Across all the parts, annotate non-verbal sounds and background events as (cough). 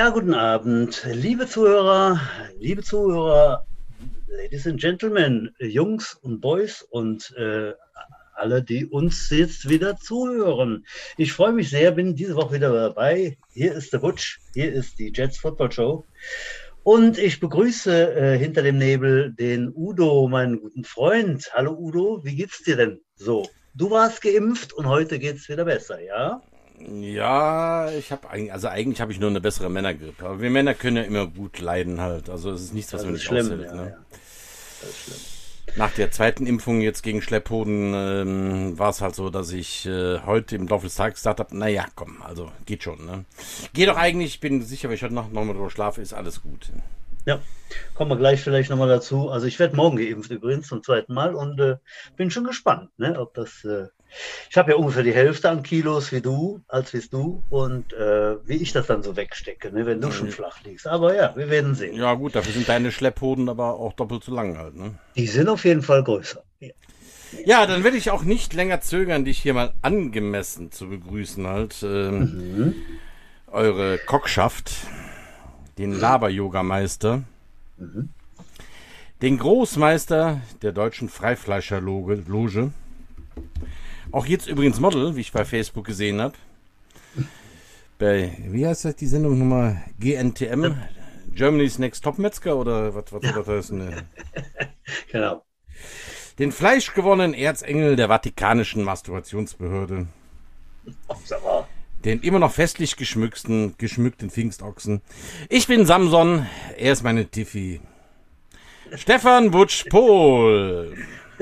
Ja, guten Abend, liebe Zuhörer, liebe Zuhörer, Ladies and Gentlemen, Jungs und Boys und äh, alle, die uns jetzt wieder zuhören. Ich freue mich sehr, bin diese Woche wieder dabei. Hier ist der Butch, hier ist die Jets Football Show. Und ich begrüße äh, hinter dem Nebel den Udo, meinen guten Freund. Hallo Udo, wie geht's dir denn so? Du warst geimpft und heute geht's wieder besser, ja? Ja, ich habe eigentlich, also eigentlich habe ich nur eine bessere Männergrippe. Aber wir Männer können ja immer gut leiden halt. Also es ist nichts, was man nicht schlimm, aushält. Ja, ne? ja. Das ist schlimm. Nach der zweiten Impfung jetzt gegen Schlepphoden ähm, war es halt so, dass ich äh, heute im Laufe des Tages gesagt habe, naja, komm, also geht schon. Ne? Geht doch eigentlich, ich bin sicher, wenn ich heute Nacht nochmal drüber schlafe, ist alles gut. Ja, kommen wir gleich vielleicht nochmal dazu. Also ich werde morgen geimpft übrigens zum zweiten Mal und äh, bin schon gespannt, ne, ob das äh, ich habe ja ungefähr die Hälfte an Kilos wie du, als wie du und äh, wie ich das dann so wegstecke, ne, wenn du schon flach liegst. Aber ja, wir werden sehen. Ja gut, dafür sind deine Schlepphoden aber auch doppelt so lang halt. Ne? Die sind auf jeden Fall größer. Ja. Ja, dann werde ich auch nicht länger zögern, dich hier mal angemessen zu begrüßen halt. Ähm, mhm. Eure Kockschaft, den Laber-Yoga-Meister, mhm. den Großmeister der deutschen Freifleischerloge, Loge, auch jetzt übrigens Model, wie ich bei Facebook gesehen habe. Bei, wie heißt das, die Sendung Nummer GNTM? Germany's Next Top Metzger oder was, was ja. das heißt? Ne? (laughs) genau. Den fleischgewonnenen Erzengel der Vatikanischen Masturbationsbehörde. Den immer noch festlich geschmückten, geschmückten Pfingstochsen. Ich bin Samson, er ist meine Tiffy. Stefan Butsch-Pohl.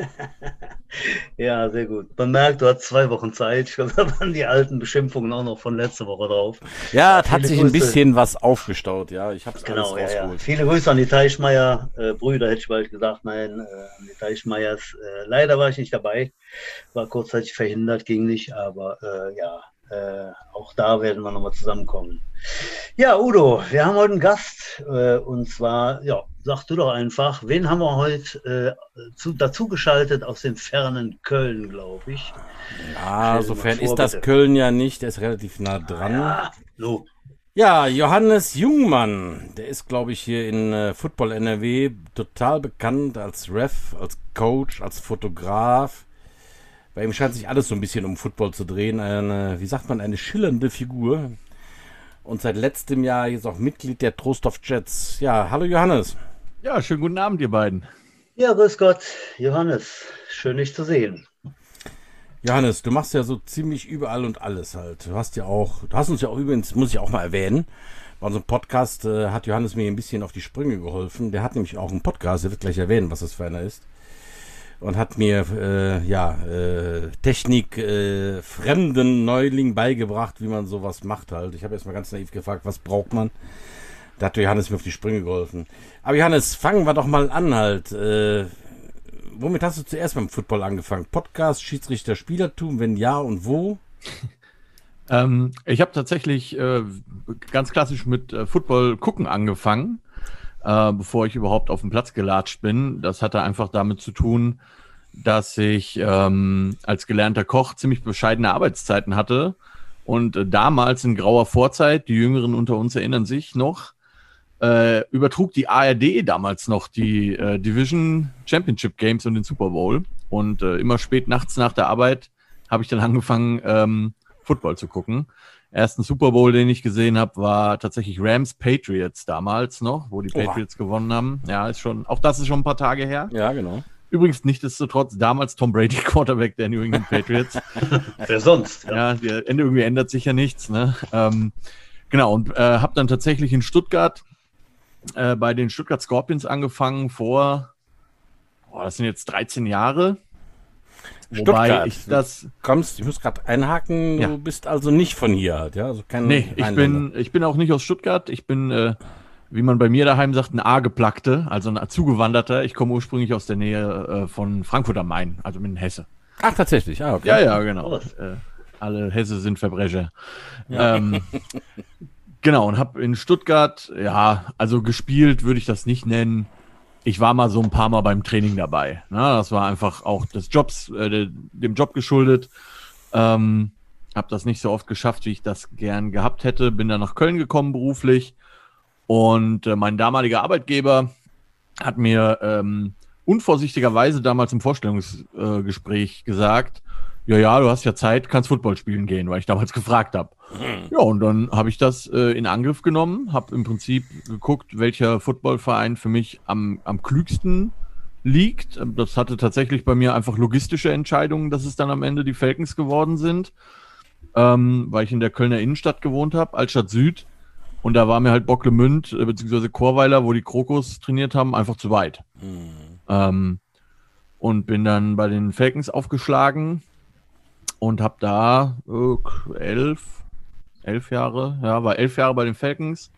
(laughs) ja, sehr gut. Man merkt, du hast zwei Wochen Zeit. Da waren die alten Beschimpfungen auch noch von letzter Woche drauf. Ja, es hat sich Grüße. ein bisschen was aufgestaut, ja. Ich habe es genau, alles ja, ja. Viele Grüße an die Teichmeier äh, Brüder, hätte ich bald gesagt. Nein, äh, an die Teichmeiers. Äh, leider war ich nicht dabei. War kurzzeitig verhindert, ging nicht, aber äh, ja, äh, auch da werden wir nochmal zusammenkommen. Ja, Udo, wir haben heute einen Gast äh, und zwar, ja, sag du doch einfach, wen haben wir heute äh, zu, dazu geschaltet aus dem fernen Köln, glaube ich. Ja, sofern ist das Köln ja nicht, der ist relativ nah dran. Ja, so. ja Johannes Jungmann, der ist, glaube ich, hier in äh, Football NRW total bekannt als Ref, als Coach, als Fotograf bei ihm scheint sich alles so ein bisschen um Football zu drehen. Eine, wie sagt man, eine schillernde Figur. Und seit letztem Jahr ist auch Mitglied der Trostorf Jets. Ja, hallo Johannes. Ja, schönen guten Abend, ihr beiden. Ja, grüß Gott, Johannes. Schön, dich zu sehen. Johannes, du machst ja so ziemlich überall und alles halt. Du hast ja auch, du hast uns ja auch übrigens, muss ich auch mal erwähnen, bei unserem Podcast äh, hat Johannes mir ein bisschen auf die Sprünge geholfen. Der hat nämlich auch einen Podcast, der wird gleich erwähnen, was das für einer ist und hat mir äh, ja äh, Technik äh, fremden Neuling beigebracht, wie man sowas macht halt. Ich habe erstmal ganz naiv gefragt, was braucht man? Da hat Johannes mir auf die Sprünge geholfen. Aber Johannes, fangen wir doch mal an halt. Äh, womit hast du zuerst beim Football angefangen? Podcast, Schiedsrichter, Spielertum, wenn ja und wo? (laughs) ähm, ich habe tatsächlich äh, ganz klassisch mit äh, Football gucken angefangen äh, bevor ich überhaupt auf den Platz gelatscht bin. Das hatte einfach damit zu tun, dass ich ähm, als gelernter Koch ziemlich bescheidene Arbeitszeiten hatte und äh, damals in grauer Vorzeit, die Jüngeren unter uns erinnern sich noch, äh, übertrug die ARD damals noch die äh, Division Championship Games und den Super Bowl. Und äh, immer spät nachts nach der Arbeit habe ich dann (laughs) angefangen, ähm, Football zu gucken ersten Super Bowl, den ich gesehen habe, war tatsächlich Rams Patriots damals noch, wo die Patriots Oha. gewonnen haben. Ja, ist schon, auch das ist schon ein paar Tage her. Ja, genau. Übrigens nichtsdestotrotz damals Tom Brady (laughs) Quarterback der New England Patriots. (laughs) Wer sonst? Ja, ja irgendwie ändert sich ja nichts. Ne? Ähm, genau, und äh, habe dann tatsächlich in Stuttgart äh, bei den Stuttgart Scorpions angefangen vor, boah, das sind jetzt 13 Jahre. Wobei Stuttgart. ich das. Kommst, ich muss gerade einhaken, ja. du bist also nicht von hier halt, ja? Also kein nee, ich bin, ich bin auch nicht aus Stuttgart. Ich bin, äh, wie man bei mir daheim sagt, ein A-Geplackte, also ein Zugewanderter. Ich komme ursprünglich aus der Nähe äh, von Frankfurt am Main, also in Hesse. Ach, tatsächlich, ah, okay. Ja, ja, genau. Äh, alle Hesse sind Verbrecher. Ja. Ähm, (laughs) genau, und habe in Stuttgart, ja, also gespielt würde ich das nicht nennen ich war mal so ein paar Mal beim Training dabei. Ne? Das war einfach auch des Jobs, äh, dem Job geschuldet. Ähm, habe das nicht so oft geschafft, wie ich das gern gehabt hätte. Bin dann nach Köln gekommen beruflich und äh, mein damaliger Arbeitgeber hat mir ähm, unvorsichtigerweise damals im Vorstellungsgespräch äh, gesagt, ja, ja, du hast ja Zeit, kannst Football spielen gehen, weil ich damals (laughs) gefragt habe. Ja, und dann habe ich das äh, in Angriff genommen, habe im Prinzip geguckt, welcher Footballverein für mich am, am klügsten liegt. Das hatte tatsächlich bei mir einfach logistische Entscheidungen, dass es dann am Ende die Falcons geworden sind, ähm, weil ich in der Kölner Innenstadt gewohnt habe, Altstadt Süd. Und da war mir halt Bocklemünd äh, bzw. Chorweiler, wo die Krokos trainiert haben, einfach zu weit. Mhm. Ähm, und bin dann bei den Falcons aufgeschlagen und habe da äh, elf, elf Jahre, ja, war elf Jahre bei den Falcons.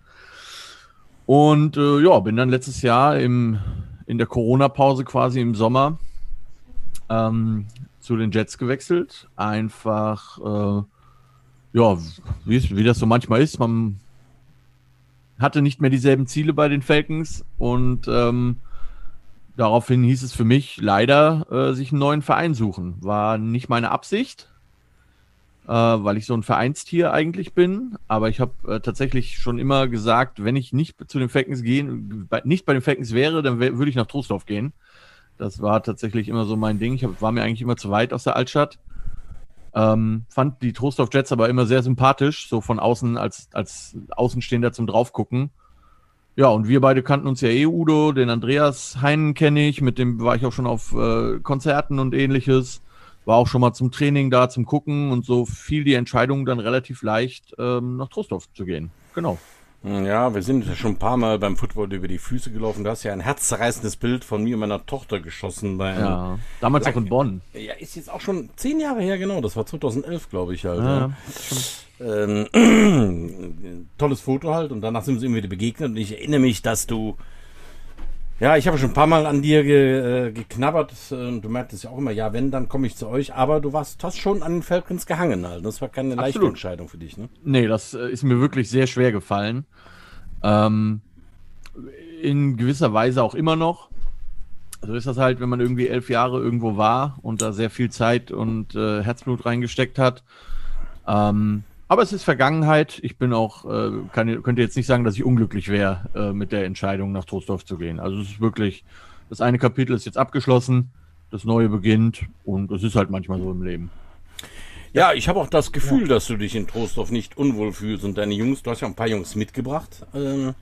Und äh, ja, bin dann letztes Jahr im, in der Corona-Pause quasi im Sommer ähm, zu den Jets gewechselt. Einfach, äh, ja, wie, wie das so manchmal ist, man hatte nicht mehr dieselben Ziele bei den Falcons und ähm, daraufhin hieß es für mich leider, äh, sich einen neuen Verein suchen. War nicht meine Absicht, äh, weil ich so ein Vereinstier eigentlich bin. Aber ich habe äh, tatsächlich schon immer gesagt, wenn ich nicht zu den Falcons gehen, bei, nicht bei den Falcons wäre, dann würde ich nach Trostorf gehen. Das war tatsächlich immer so mein Ding. Ich hab, war mir eigentlich immer zu weit aus der Altstadt. Ähm, fand die Trostorf Jets aber immer sehr sympathisch, so von außen als, als Außenstehender zum Draufgucken. Ja, und wir beide kannten uns ja eh, Udo. Den Andreas Heinen kenne ich, mit dem war ich auch schon auf äh, Konzerten und ähnliches. War auch schon mal zum Training da, zum Gucken und so fiel die Entscheidung dann relativ leicht, ähm, nach Trostorf zu gehen. Genau. Ja, wir sind ja schon ein paar Mal beim Football über die Füße gelaufen. Du hast ja ein herzzerreißendes Bild von mir und meiner Tochter geschossen. Bei ja, damals auch in Bonn. Ja, ist jetzt auch schon zehn Jahre her, genau. Das war 2011, glaube ich halt. Ja, ja. Ähm, (clears throat) tolles Foto halt und danach sind wir uns irgendwie begegnet und ich erinnere mich, dass du ja, ich habe schon ein paar Mal an dir ge, äh, geknabbert und du merktest ja auch immer, ja, wenn, dann komme ich zu euch. Aber du warst, hast schon an den Falcons gehangen halt. Das war keine Absolut. leichte Entscheidung für dich, ne? Nee, das äh, ist mir wirklich sehr schwer gefallen. Ähm, in gewisser Weise auch immer noch. So ist das halt, wenn man irgendwie elf Jahre irgendwo war und da sehr viel Zeit und äh, Herzblut reingesteckt hat. Ähm, aber es ist Vergangenheit. Ich bin auch, äh, kann, könnte jetzt nicht sagen, dass ich unglücklich wäre, äh, mit der Entscheidung nach Trostorf zu gehen. Also es ist wirklich, das eine Kapitel ist jetzt abgeschlossen, das neue beginnt und es ist halt manchmal so im Leben. Ja, ich habe auch das Gefühl, dass du dich in Trostorf nicht unwohl fühlst und deine Jungs, du hast ja ein paar Jungs mitgebracht, ähm,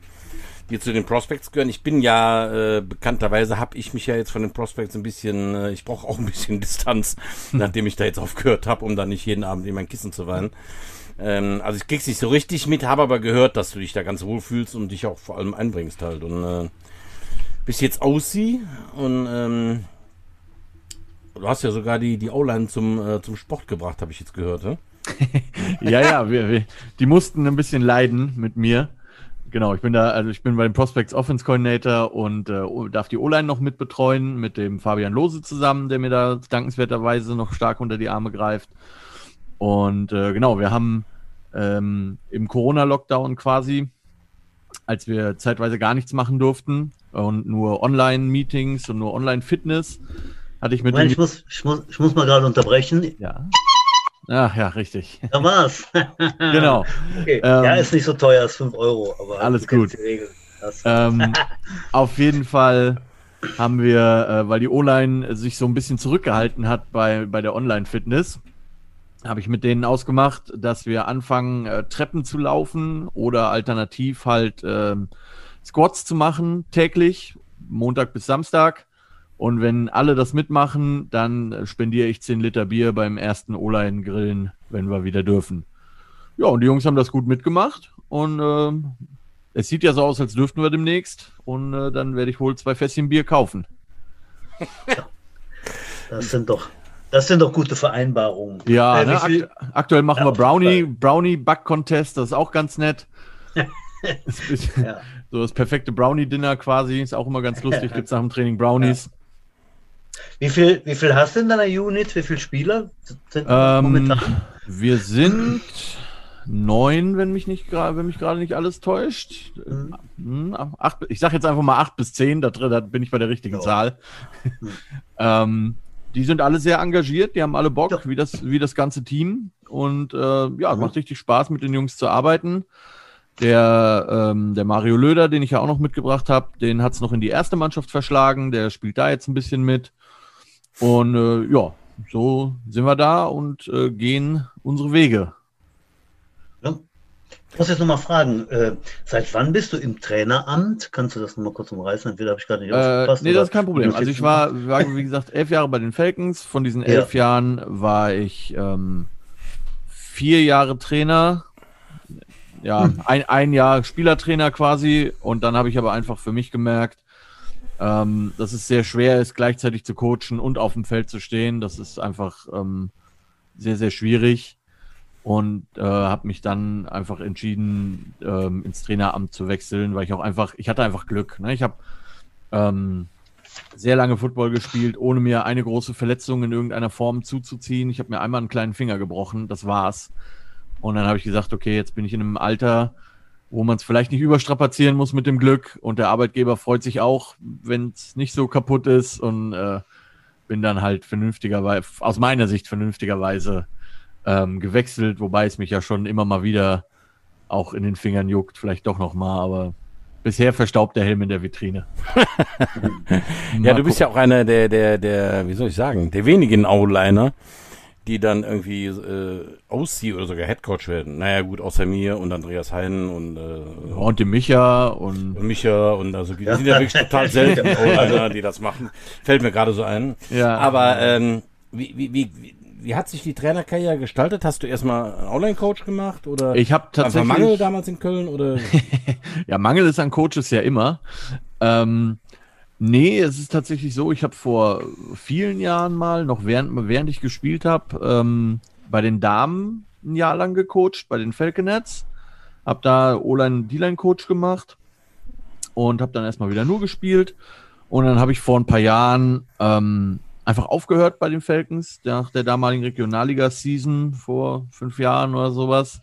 die zu den Prospects gehören. Ich bin ja, äh, bekannterweise habe ich mich ja jetzt von den Prospects ein bisschen, äh, ich brauche auch ein bisschen (laughs) Distanz, nachdem ich da jetzt aufgehört habe, um da nicht jeden Abend in mein Kissen zu weinen. Ähm, also ich krieg's nicht so richtig mit, habe aber gehört, dass du dich da ganz wohl fühlst und dich auch vor allem einbringst halt. Und äh, bis jetzt aussieht und ähm, du hast ja sogar die, die O-Line zum, äh, zum Sport gebracht, habe ich jetzt gehört, ne? (laughs) ja, ja, wir, wir, die mussten ein bisschen leiden mit mir. Genau, ich bin da, also ich bin bei dem Prospects Offense Coordinator und äh, darf die O-Line noch mit betreuen, mit dem Fabian Lose zusammen, der mir da dankenswerterweise noch stark unter die Arme greift. Und äh, genau, wir haben ähm, im Corona-Lockdown quasi, als wir zeitweise gar nichts machen durften und nur Online-Meetings und nur Online-Fitness, hatte ich mit. Moment, ich, muss, ich, muss, ich muss mal gerade unterbrechen. Ja. Ach ja, richtig. Da war's. (laughs) genau. Okay. Ähm, ja, ist nicht so teuer, ist 5 Euro, aber alles gut. Ähm, (laughs) auf jeden Fall haben wir, äh, weil die O-Line sich so ein bisschen zurückgehalten hat bei, bei der Online-Fitness, habe ich mit denen ausgemacht, dass wir anfangen, äh, Treppen zu laufen oder alternativ halt äh, Squats zu machen, täglich, Montag bis Samstag. Und wenn alle das mitmachen, dann äh, spendiere ich 10 Liter Bier beim ersten O-Line-Grillen, wenn wir wieder dürfen. Ja, und die Jungs haben das gut mitgemacht. Und äh, es sieht ja so aus, als dürften wir demnächst. Und äh, dann werde ich wohl zwei Fässchen Bier kaufen. Das sind doch das sind doch gute Vereinbarungen. Ja, äh, ne? Akt aktuell machen ja, wir Brownie, Brownie Back Contest, das ist auch ganz nett. (laughs) das ja. (laughs) So das perfekte Brownie-Dinner quasi, ist auch immer ganz lustig, (laughs) gibt es nach dem Training Brownies. Ja. Wie viel, wie viel hast du in deiner Unit? Wie viele Spieler sind ähm, momentan? Wir sind neun, wenn mich nicht gerade, wenn mich gerade nicht alles täuscht. Mhm. Hm, acht, ich sage jetzt einfach mal acht bis zehn, da, da bin ich bei der richtigen ja. Zahl. Mhm. ähm, die sind alle sehr engagiert, die haben alle Bock, ja. wie, das, wie das ganze Team. Und äh, ja, mhm. macht richtig Spaß, mit den Jungs zu arbeiten. Der, ähm, der Mario Löder, den ich ja auch noch mitgebracht habe, den hat es noch in die erste Mannschaft verschlagen. Der spielt da jetzt ein bisschen mit. Und äh, ja, so sind wir da und äh, gehen unsere Wege. Ich muss jetzt nochmal fragen, äh, seit wann bist du im Traineramt? Kannst du das nochmal kurz umreißen? Entweder habe ich gerade nicht aufgepasst. Äh, nee, das ist kein Problem. Also ich war, war, wie gesagt, elf Jahre bei den Falcons. Von diesen elf ja. Jahren war ich ähm, vier Jahre Trainer. Ja, hm. ein, ein Jahr Spielertrainer quasi. Und dann habe ich aber einfach für mich gemerkt, ähm, dass es sehr schwer ist, gleichzeitig zu coachen und auf dem Feld zu stehen. Das ist einfach ähm, sehr, sehr schwierig und äh, habe mich dann einfach entschieden, ähm, ins Traineramt zu wechseln, weil ich auch einfach, ich hatte einfach Glück. Ne? Ich habe ähm, sehr lange Football gespielt, ohne mir eine große Verletzung in irgendeiner Form zuzuziehen. Ich habe mir einmal einen kleinen Finger gebrochen, das war's. Und dann habe ich gesagt, okay, jetzt bin ich in einem Alter, wo man es vielleicht nicht überstrapazieren muss mit dem Glück und der Arbeitgeber freut sich auch, wenn es nicht so kaputt ist und äh, bin dann halt vernünftigerweise, aus meiner Sicht vernünftigerweise ähm, gewechselt, wobei es mich ja schon immer mal wieder auch in den Fingern juckt, vielleicht doch noch mal, aber bisher verstaubt der Helm in der Vitrine. (laughs) ja, du bist ja auch einer der, der, der, wie soll ich sagen, der wenigen O-Liner, die dann irgendwie äh, ausziehen oder sogar Headcoach werden. Naja, gut, außer mir und Andreas Heinen und äh, und dem Micha und, und Micha und also die sind ja wirklich total (laughs) selten O-Liner, die das machen. Fällt mir gerade so ein. Ja. Aber ähm, wie, wie, wie, wie hat sich die Trainerkarriere gestaltet? Hast du erstmal einen Online-Coach gemacht oder ich habe tatsächlich Mangel damals in Köln oder (laughs) ja Mangel ist an Coaches ja immer. Ähm, Nee, es ist tatsächlich so, ich habe vor vielen Jahren mal, noch während, während ich gespielt habe, ähm, bei den Damen ein Jahr lang gecoacht, bei den Falconets. Habe da O-Line, D-Line-Coach gemacht und habe dann erstmal wieder nur gespielt. Und dann habe ich vor ein paar Jahren ähm, einfach aufgehört bei den Falcons, nach der damaligen Regionalliga-Season vor fünf Jahren oder sowas.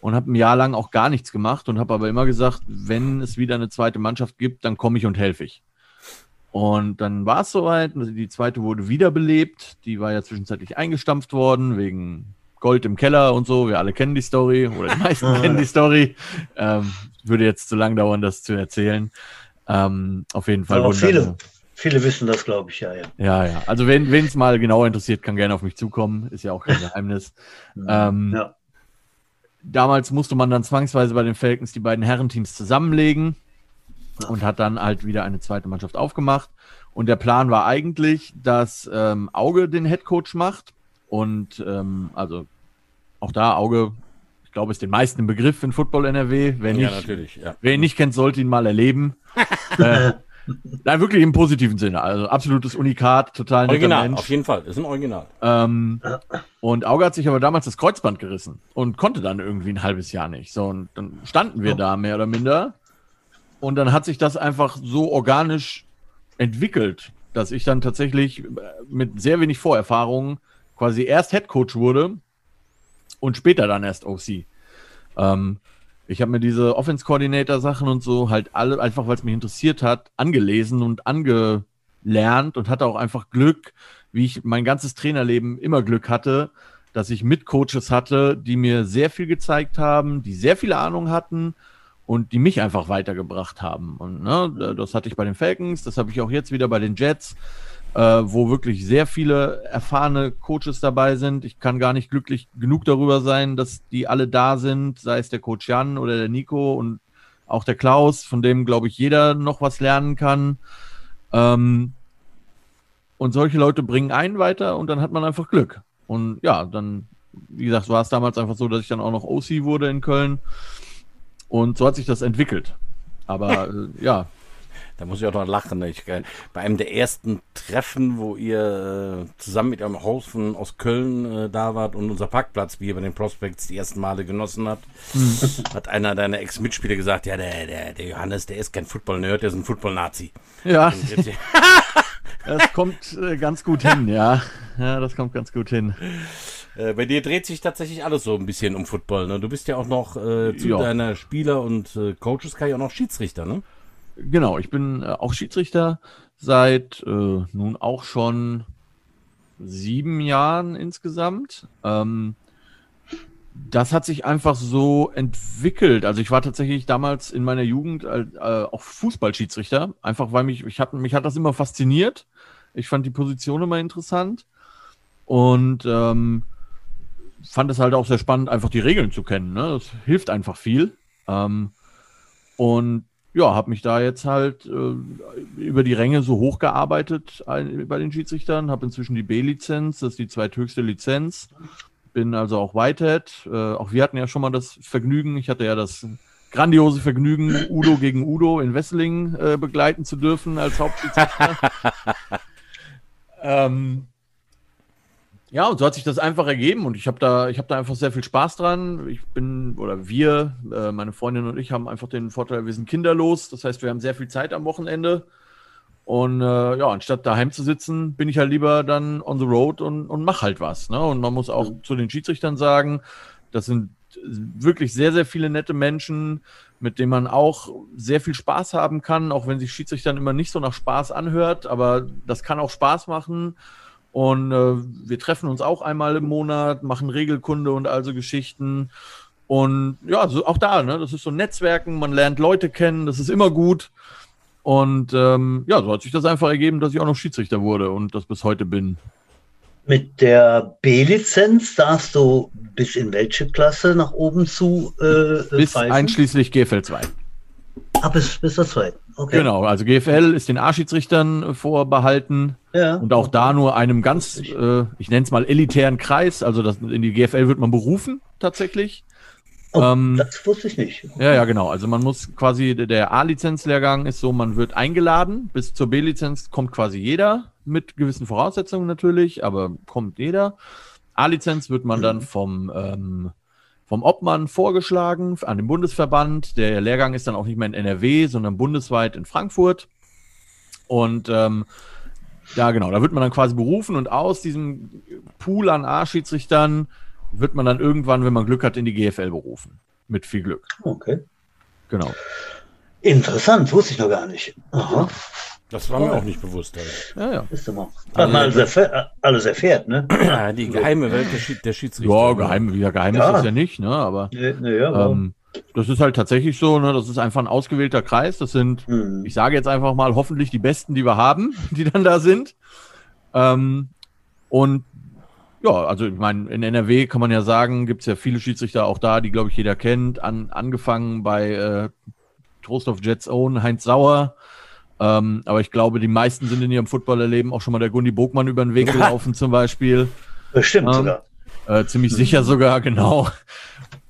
Und habe ein Jahr lang auch gar nichts gemacht und habe aber immer gesagt, wenn es wieder eine zweite Mannschaft gibt, dann komme ich und helfe ich. Und dann war es soweit. Die zweite wurde wiederbelebt. Die war ja zwischenzeitlich eingestampft worden wegen Gold im Keller und so. Wir alle kennen die Story oder die meisten (laughs) kennen die Story. Ähm, würde jetzt zu lang dauern, das zu erzählen. Ähm, auf jeden Fall. Aber viele, viele wissen das, glaube ich, ja, ja. Ja, ja. Also wenn es mal genauer interessiert, kann gerne auf mich zukommen. Ist ja auch kein Geheimnis. (laughs) ähm, ja. Damals musste man dann zwangsweise bei den Falcons die beiden Herrenteams zusammenlegen und hat dann halt wieder eine zweite Mannschaft aufgemacht. Und der Plan war eigentlich, dass ähm, Auge den Head Coach macht. Und ähm, also auch da Auge, ich glaube, ist den meisten im Begriff in Football NRW. Wer, nicht, ja, natürlich, ja. wer ihn nicht kennt, sollte ihn mal erleben. (laughs) äh, Nein, wirklich im positiven Sinne. Also absolutes Unikat, total Original, auf jeden Fall. Ist ein Original. Ähm, und Auge hat sich aber damals das Kreuzband gerissen und konnte dann irgendwie ein halbes Jahr nicht. So, und dann standen wir oh. da mehr oder minder und dann hat sich das einfach so organisch entwickelt, dass ich dann tatsächlich äh, mit sehr wenig Vorerfahrung quasi erst Head Coach wurde und später dann erst OC. Ähm, ich habe mir diese Offense Coordinator Sachen und so halt alle einfach, weil es mich interessiert hat, angelesen und angelernt und hatte auch einfach Glück, wie ich mein ganzes Trainerleben immer Glück hatte, dass ich Mitcoaches hatte, die mir sehr viel gezeigt haben, die sehr viel Ahnung hatten und die mich einfach weitergebracht haben. Und ne, das hatte ich bei den Falcons, das habe ich auch jetzt wieder bei den Jets, äh, wo wirklich sehr viele erfahrene Coaches dabei sind. Ich kann gar nicht glücklich genug darüber sein, dass die alle da sind, sei es der Coach Jan oder der Nico und auch der Klaus, von dem, glaube ich, jeder noch was lernen kann. Ähm, und solche Leute bringen einen weiter und dann hat man einfach Glück. Und ja, dann, wie gesagt, war es damals einfach so, dass ich dann auch noch OC wurde in Köln. Und so hat sich das entwickelt. Aber äh, (laughs) ja. Da muss ich auch noch lachen. Ich, bei einem der ersten Treffen, wo ihr äh, zusammen mit eurem Haufen aus Köln äh, da wart und unser Parkplatz, wie ihr bei den Prospects die ersten Male genossen habt, mhm. hat einer deiner Ex-Mitspieler gesagt, ja, der, der, der Johannes, der ist kein Football-Nerd, der ist ein Football-Nazi. Ja. (laughs) das kommt äh, ganz gut hin, ja. Ja, das kommt ganz gut hin. Äh, bei dir dreht sich tatsächlich alles so ein bisschen um Football. Ne? Du bist ja auch noch äh, zu ja. deiner Spieler und äh, Coaches kann ja auch noch Schiedsrichter, ne? Genau, ich bin äh, auch Schiedsrichter seit äh, nun auch schon sieben Jahren insgesamt. Ähm, das hat sich einfach so entwickelt. Also ich war tatsächlich damals in meiner Jugend äh, auch Fußballschiedsrichter, einfach weil mich, ich hat, mich hat das immer fasziniert. Ich fand die Position immer interessant und ähm, fand es halt auch sehr spannend, einfach die Regeln zu kennen. Ne? Das hilft einfach viel. Ähm, und ja, habe mich da jetzt halt äh, über die Ränge so hochgearbeitet ein, bei den Schiedsrichtern, habe inzwischen die B-Lizenz, das ist die zweithöchste Lizenz, bin also auch Whitehead. Äh, auch wir hatten ja schon mal das Vergnügen, ich hatte ja das grandiose Vergnügen, Udo gegen Udo in Wesseling äh, begleiten zu dürfen als Hauptschiedsrichter. (laughs) ähm, ja, und so hat sich das einfach ergeben und ich habe da, ich habe da einfach sehr viel Spaß dran. Ich bin, oder wir, äh, meine Freundin und ich haben einfach den Vorteil, wir sind kinderlos. Das heißt, wir haben sehr viel Zeit am Wochenende. Und äh, ja, anstatt daheim zu sitzen, bin ich halt lieber dann on the road und, und mach halt was. Ne? Und man muss auch mhm. zu den Schiedsrichtern sagen, das sind wirklich sehr, sehr viele nette Menschen, mit denen man auch sehr viel Spaß haben kann, auch wenn sich Schiedsrichtern immer nicht so nach Spaß anhört, aber das kann auch Spaß machen. Und äh, wir treffen uns auch einmal im Monat, machen Regelkunde und also Geschichten. Und ja, so auch da, ne? Das ist so Netzwerken, man lernt Leute kennen, das ist immer gut. Und ähm, ja, so hat sich das einfach ergeben, dass ich auch noch Schiedsrichter wurde und das bis heute bin. Mit der B-Lizenz darfst du bis in welche Klasse nach oben zu? Äh, bis pfeifen? einschließlich GFL 2. Ah, bis, bis das zweite. Okay. Genau, also GFL ist den A-Schiedsrichtern vorbehalten. Ja. Und auch da nur einem ganz, äh, ich nenne es mal elitären Kreis. Also das, in die GFL wird man berufen, tatsächlich. Oh, ähm, das wusste ich nicht. Okay. Ja, ja, genau. Also man muss quasi, der A-Lizenzlehrgang ist so, man wird eingeladen. Bis zur B-Lizenz kommt quasi jeder, mit gewissen Voraussetzungen natürlich, aber kommt jeder. A-Lizenz wird man dann vom ähm, vom Obmann vorgeschlagen an den Bundesverband. Der Lehrgang ist dann auch nicht mehr in NRW, sondern bundesweit in Frankfurt. Und ähm, ja, genau, da wird man dann quasi berufen und aus diesem Pool an A-Schiedsrichtern wird man dann irgendwann, wenn man Glück hat, in die GFL berufen. Mit viel Glück. Okay. Genau. Interessant, wusste ich noch gar nicht. Aha. Das war mir auch nicht bewusst. Halt. Ja, ja. Ist immer. Man alles, erfährt, alles erfährt, ne? Ja, die geheime Welt der, Schied der Schiedsrichter. Ja, geheim, ja, geheim ja. ist das ja nicht, ne? Aber nee, nee, ja, ähm, das ist halt tatsächlich so, ne? Das ist einfach ein ausgewählter Kreis. Das sind, mhm. ich sage jetzt einfach mal, hoffentlich die Besten, die wir haben, (laughs) die dann da sind. Ähm, und ja, also ich meine, in NRW kann man ja sagen, gibt es ja viele Schiedsrichter auch da, die, glaube ich, jeder kennt. An, angefangen bei äh, Trost of Jets Own, Heinz Sauer, ähm, aber ich glaube, die meisten sind in ihrem Footballerleben auch schon mal der Gundi Bogmann über den Weg gelaufen, zum Beispiel. Bestimmt ähm, sogar. Äh, ziemlich sicher sogar, (laughs) genau.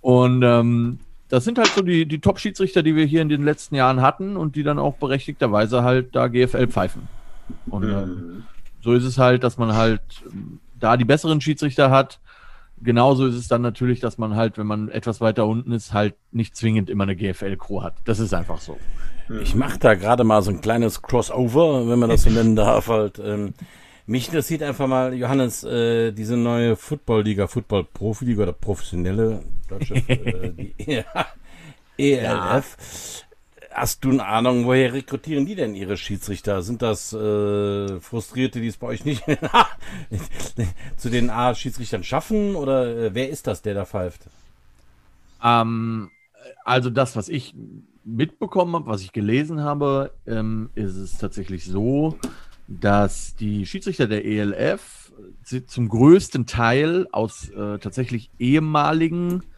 Und ähm, das sind halt so die, die Top-Schiedsrichter, die wir hier in den letzten Jahren hatten und die dann auch berechtigterweise halt da GFL pfeifen. Und mhm. ähm, so ist es halt, dass man halt ähm, da die besseren Schiedsrichter hat. Genauso ist es dann natürlich, dass man halt, wenn man etwas weiter unten ist, halt nicht zwingend immer eine GFL-Crew hat. Das ist einfach so. Ich mache da gerade mal so ein kleines Crossover, wenn man das so nennen darf. Halt, ähm, mich interessiert einfach mal, Johannes, äh, diese neue Football-Liga, Football-Profiliga oder professionelle deutsche äh, die, (laughs) ja, ELF. Hast du eine Ahnung, woher rekrutieren die denn ihre Schiedsrichter? Sind das äh, Frustrierte, die es bei euch nicht (laughs) zu den A-Schiedsrichtern schaffen? Oder äh, wer ist das, der da pfeift? Ähm, also das, was ich mitbekommen habe, was ich gelesen habe, ähm, ist es tatsächlich so, dass die Schiedsrichter der ELF zum größten Teil aus äh, tatsächlich ehemaligen äh,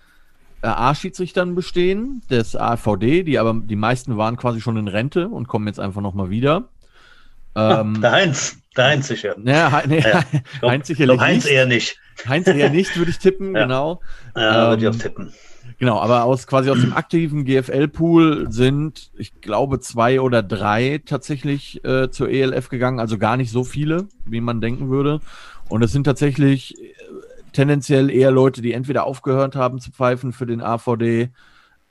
A-Schiedsrichtern bestehen, des AVD, die aber die meisten waren quasi schon in Rente und kommen jetzt einfach nochmal wieder. Ähm, der Heinz, der Heinz sicher. Ja, nee, ja, (laughs) Heinz sicherlich Heinz eher nicht. Heinz eher nicht, würde ich tippen, ja. genau. Ja, ähm, würde ich auch tippen. Genau, aber aus quasi aus dem aktiven GFL-Pool sind, ich glaube, zwei oder drei tatsächlich äh, zur ELF gegangen, also gar nicht so viele, wie man denken würde. Und es sind tatsächlich äh, tendenziell eher Leute, die entweder aufgehört haben zu pfeifen für den AVD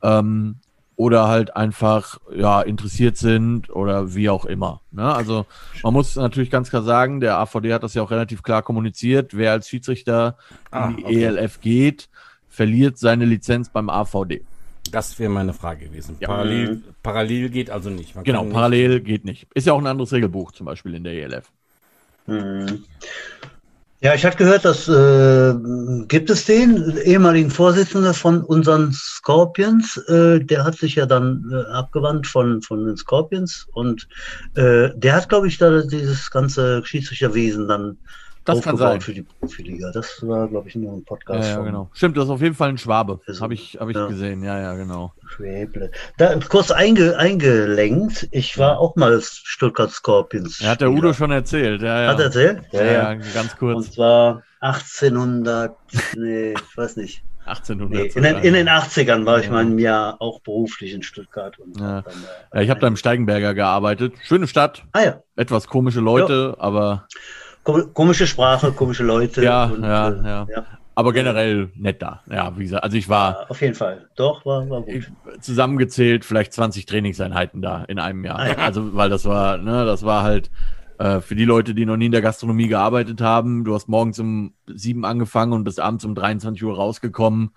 ähm, oder halt einfach ja interessiert sind oder wie auch immer. Ne? Also man muss natürlich ganz klar sagen, der AVD hat das ja auch relativ klar kommuniziert, wer als Schiedsrichter ah, in die okay. ELF geht verliert seine Lizenz beim AVD. Das wäre meine Frage gewesen. Ja. Parallel, parallel geht also nicht. Man genau, parallel nicht. geht nicht. Ist ja auch ein anderes Regelbuch zum Beispiel in der ELF. Mhm. Ja, ich hatte gehört, dass äh, gibt es den ehemaligen Vorsitzenden von unseren Scorpions, äh, der hat sich ja dann äh, abgewandt von, von den Scorpions und äh, der hat, glaube ich, da dieses ganze Schiedsrichterwesen dann das kann sein. für die Profiliga. Das war, glaube ich, nur ein Podcast. Ja, ja genau. Stimmt, das ist auf jeden Fall ein Schwabe. Das habe ich, hab ich ja. gesehen. Ja, ja, genau. Schwäble. Da, kurz einge, eingelenkt. Ich war auch mal Stuttgart Scorpions. Er hat der Udo schon erzählt. Ja, ja. Hat er erzählt? Ja, ja, ganz kurz. Und zwar 1800, nee, ich weiß nicht. 1800. Nee, in, den, in, den, 80ern war ich mal ein Jahr auch beruflich in Stuttgart. Ja. Dann, äh, ja. ich habe da im Steigenberger gearbeitet. Schöne Stadt. Ah, ja. Etwas komische Leute, aber komische Sprache, komische Leute. Ja, und, ja, äh, ja, ja, Aber generell nett da. Ja, wie gesagt, also ich war. Ja, auf jeden Fall. Doch, war, war gut. Zusammengezählt vielleicht 20 Trainingseinheiten da in einem Jahr. Ah, ja. Also, weil das war, ne, das war halt äh, für die Leute, die noch nie in der Gastronomie gearbeitet haben. Du hast morgens um sieben angefangen und bist abends um 23 Uhr rausgekommen.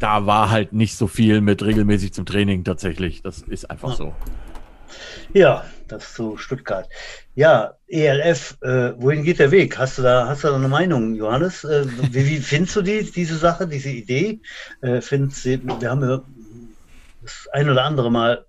Da war halt nicht so viel mit regelmäßig zum Training tatsächlich. Das ist einfach so. (laughs) Ja, das zu Stuttgart. Ja, ELF, äh, wohin geht der Weg? Hast du da, hast du da eine Meinung, Johannes? Äh, wie, wie, findest du die, diese Sache, diese Idee? Äh, findest du, wir haben ja das ein oder andere Mal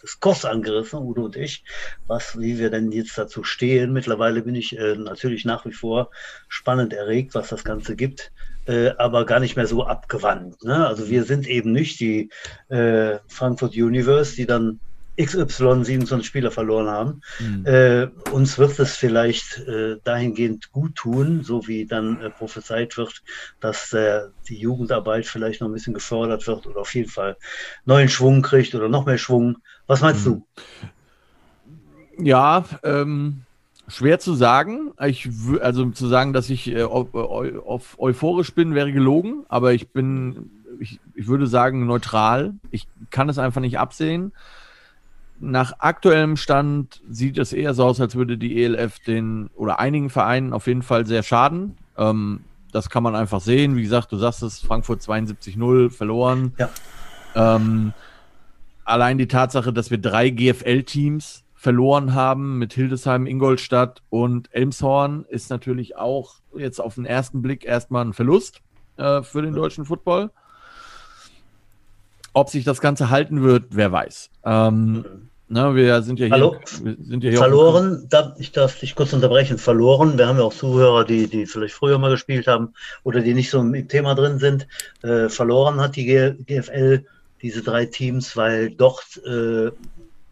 das Kost angerissen, Udo und ich, was, wie wir denn jetzt dazu stehen. Mittlerweile bin ich äh, natürlich nach wie vor spannend erregt, was das Ganze gibt, äh, aber gar nicht mehr so abgewandt. Ne? Also wir sind eben nicht die äh, Frankfurt Universe, die dann XY 27 Spieler verloren haben. Mhm. Äh, uns wird es vielleicht äh, dahingehend gut tun, so wie dann äh, prophezeit wird, dass äh, die Jugendarbeit vielleicht noch ein bisschen gefördert wird oder auf jeden Fall neuen Schwung kriegt oder noch mehr Schwung. Was meinst mhm. du? Ja, ähm, schwer zu sagen. Ich also zu sagen, dass ich äh, auf, auf euphorisch bin, wäre gelogen, aber ich bin, ich, ich würde sagen, neutral. Ich kann es einfach nicht absehen nach aktuellem Stand sieht es eher so aus, als würde die ELF den oder einigen Vereinen auf jeden Fall sehr schaden. Ähm, das kann man einfach sehen. Wie gesagt, du sagst es, Frankfurt 72-0 verloren. Ja. Ähm, allein die Tatsache, dass wir drei GFL-Teams verloren haben mit Hildesheim, Ingolstadt und Elmshorn, ist natürlich auch jetzt auf den ersten Blick erstmal ein Verlust äh, für den deutschen Football. Ob sich das Ganze halten wird, wer weiß. Ähm, mhm. Na, wir sind ja hier. Hallo? Sind ja hier verloren, da, ich darf dich kurz unterbrechen. Verloren, wir haben ja auch Zuhörer, die, die vielleicht früher mal gespielt haben oder die nicht so im Thema drin sind. Äh, verloren hat die GFL diese drei Teams, weil dort äh,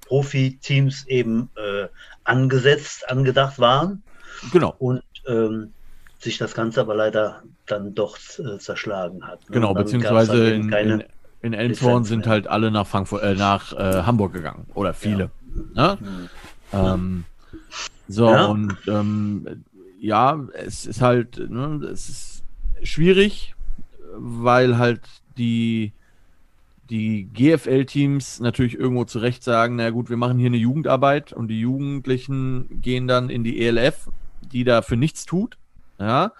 Profi-Teams eben äh, angesetzt, angedacht waren. Genau. Und ähm, sich das Ganze aber leider dann doch äh, zerschlagen hat. Ne? Genau, beziehungsweise in, in, in Elmshorn sind halt alle nach Frankfurt, äh, nach äh, Hamburg gegangen. Oder viele. Ja. Ne? Mhm. Ähm, so, ja. und ähm, ja, es ist halt, ne, es ist schwierig, weil halt die, die GFL-Teams natürlich irgendwo zu Recht sagen, na gut, wir machen hier eine Jugendarbeit und die Jugendlichen gehen dann in die ELF, die dafür nichts tut. Ja,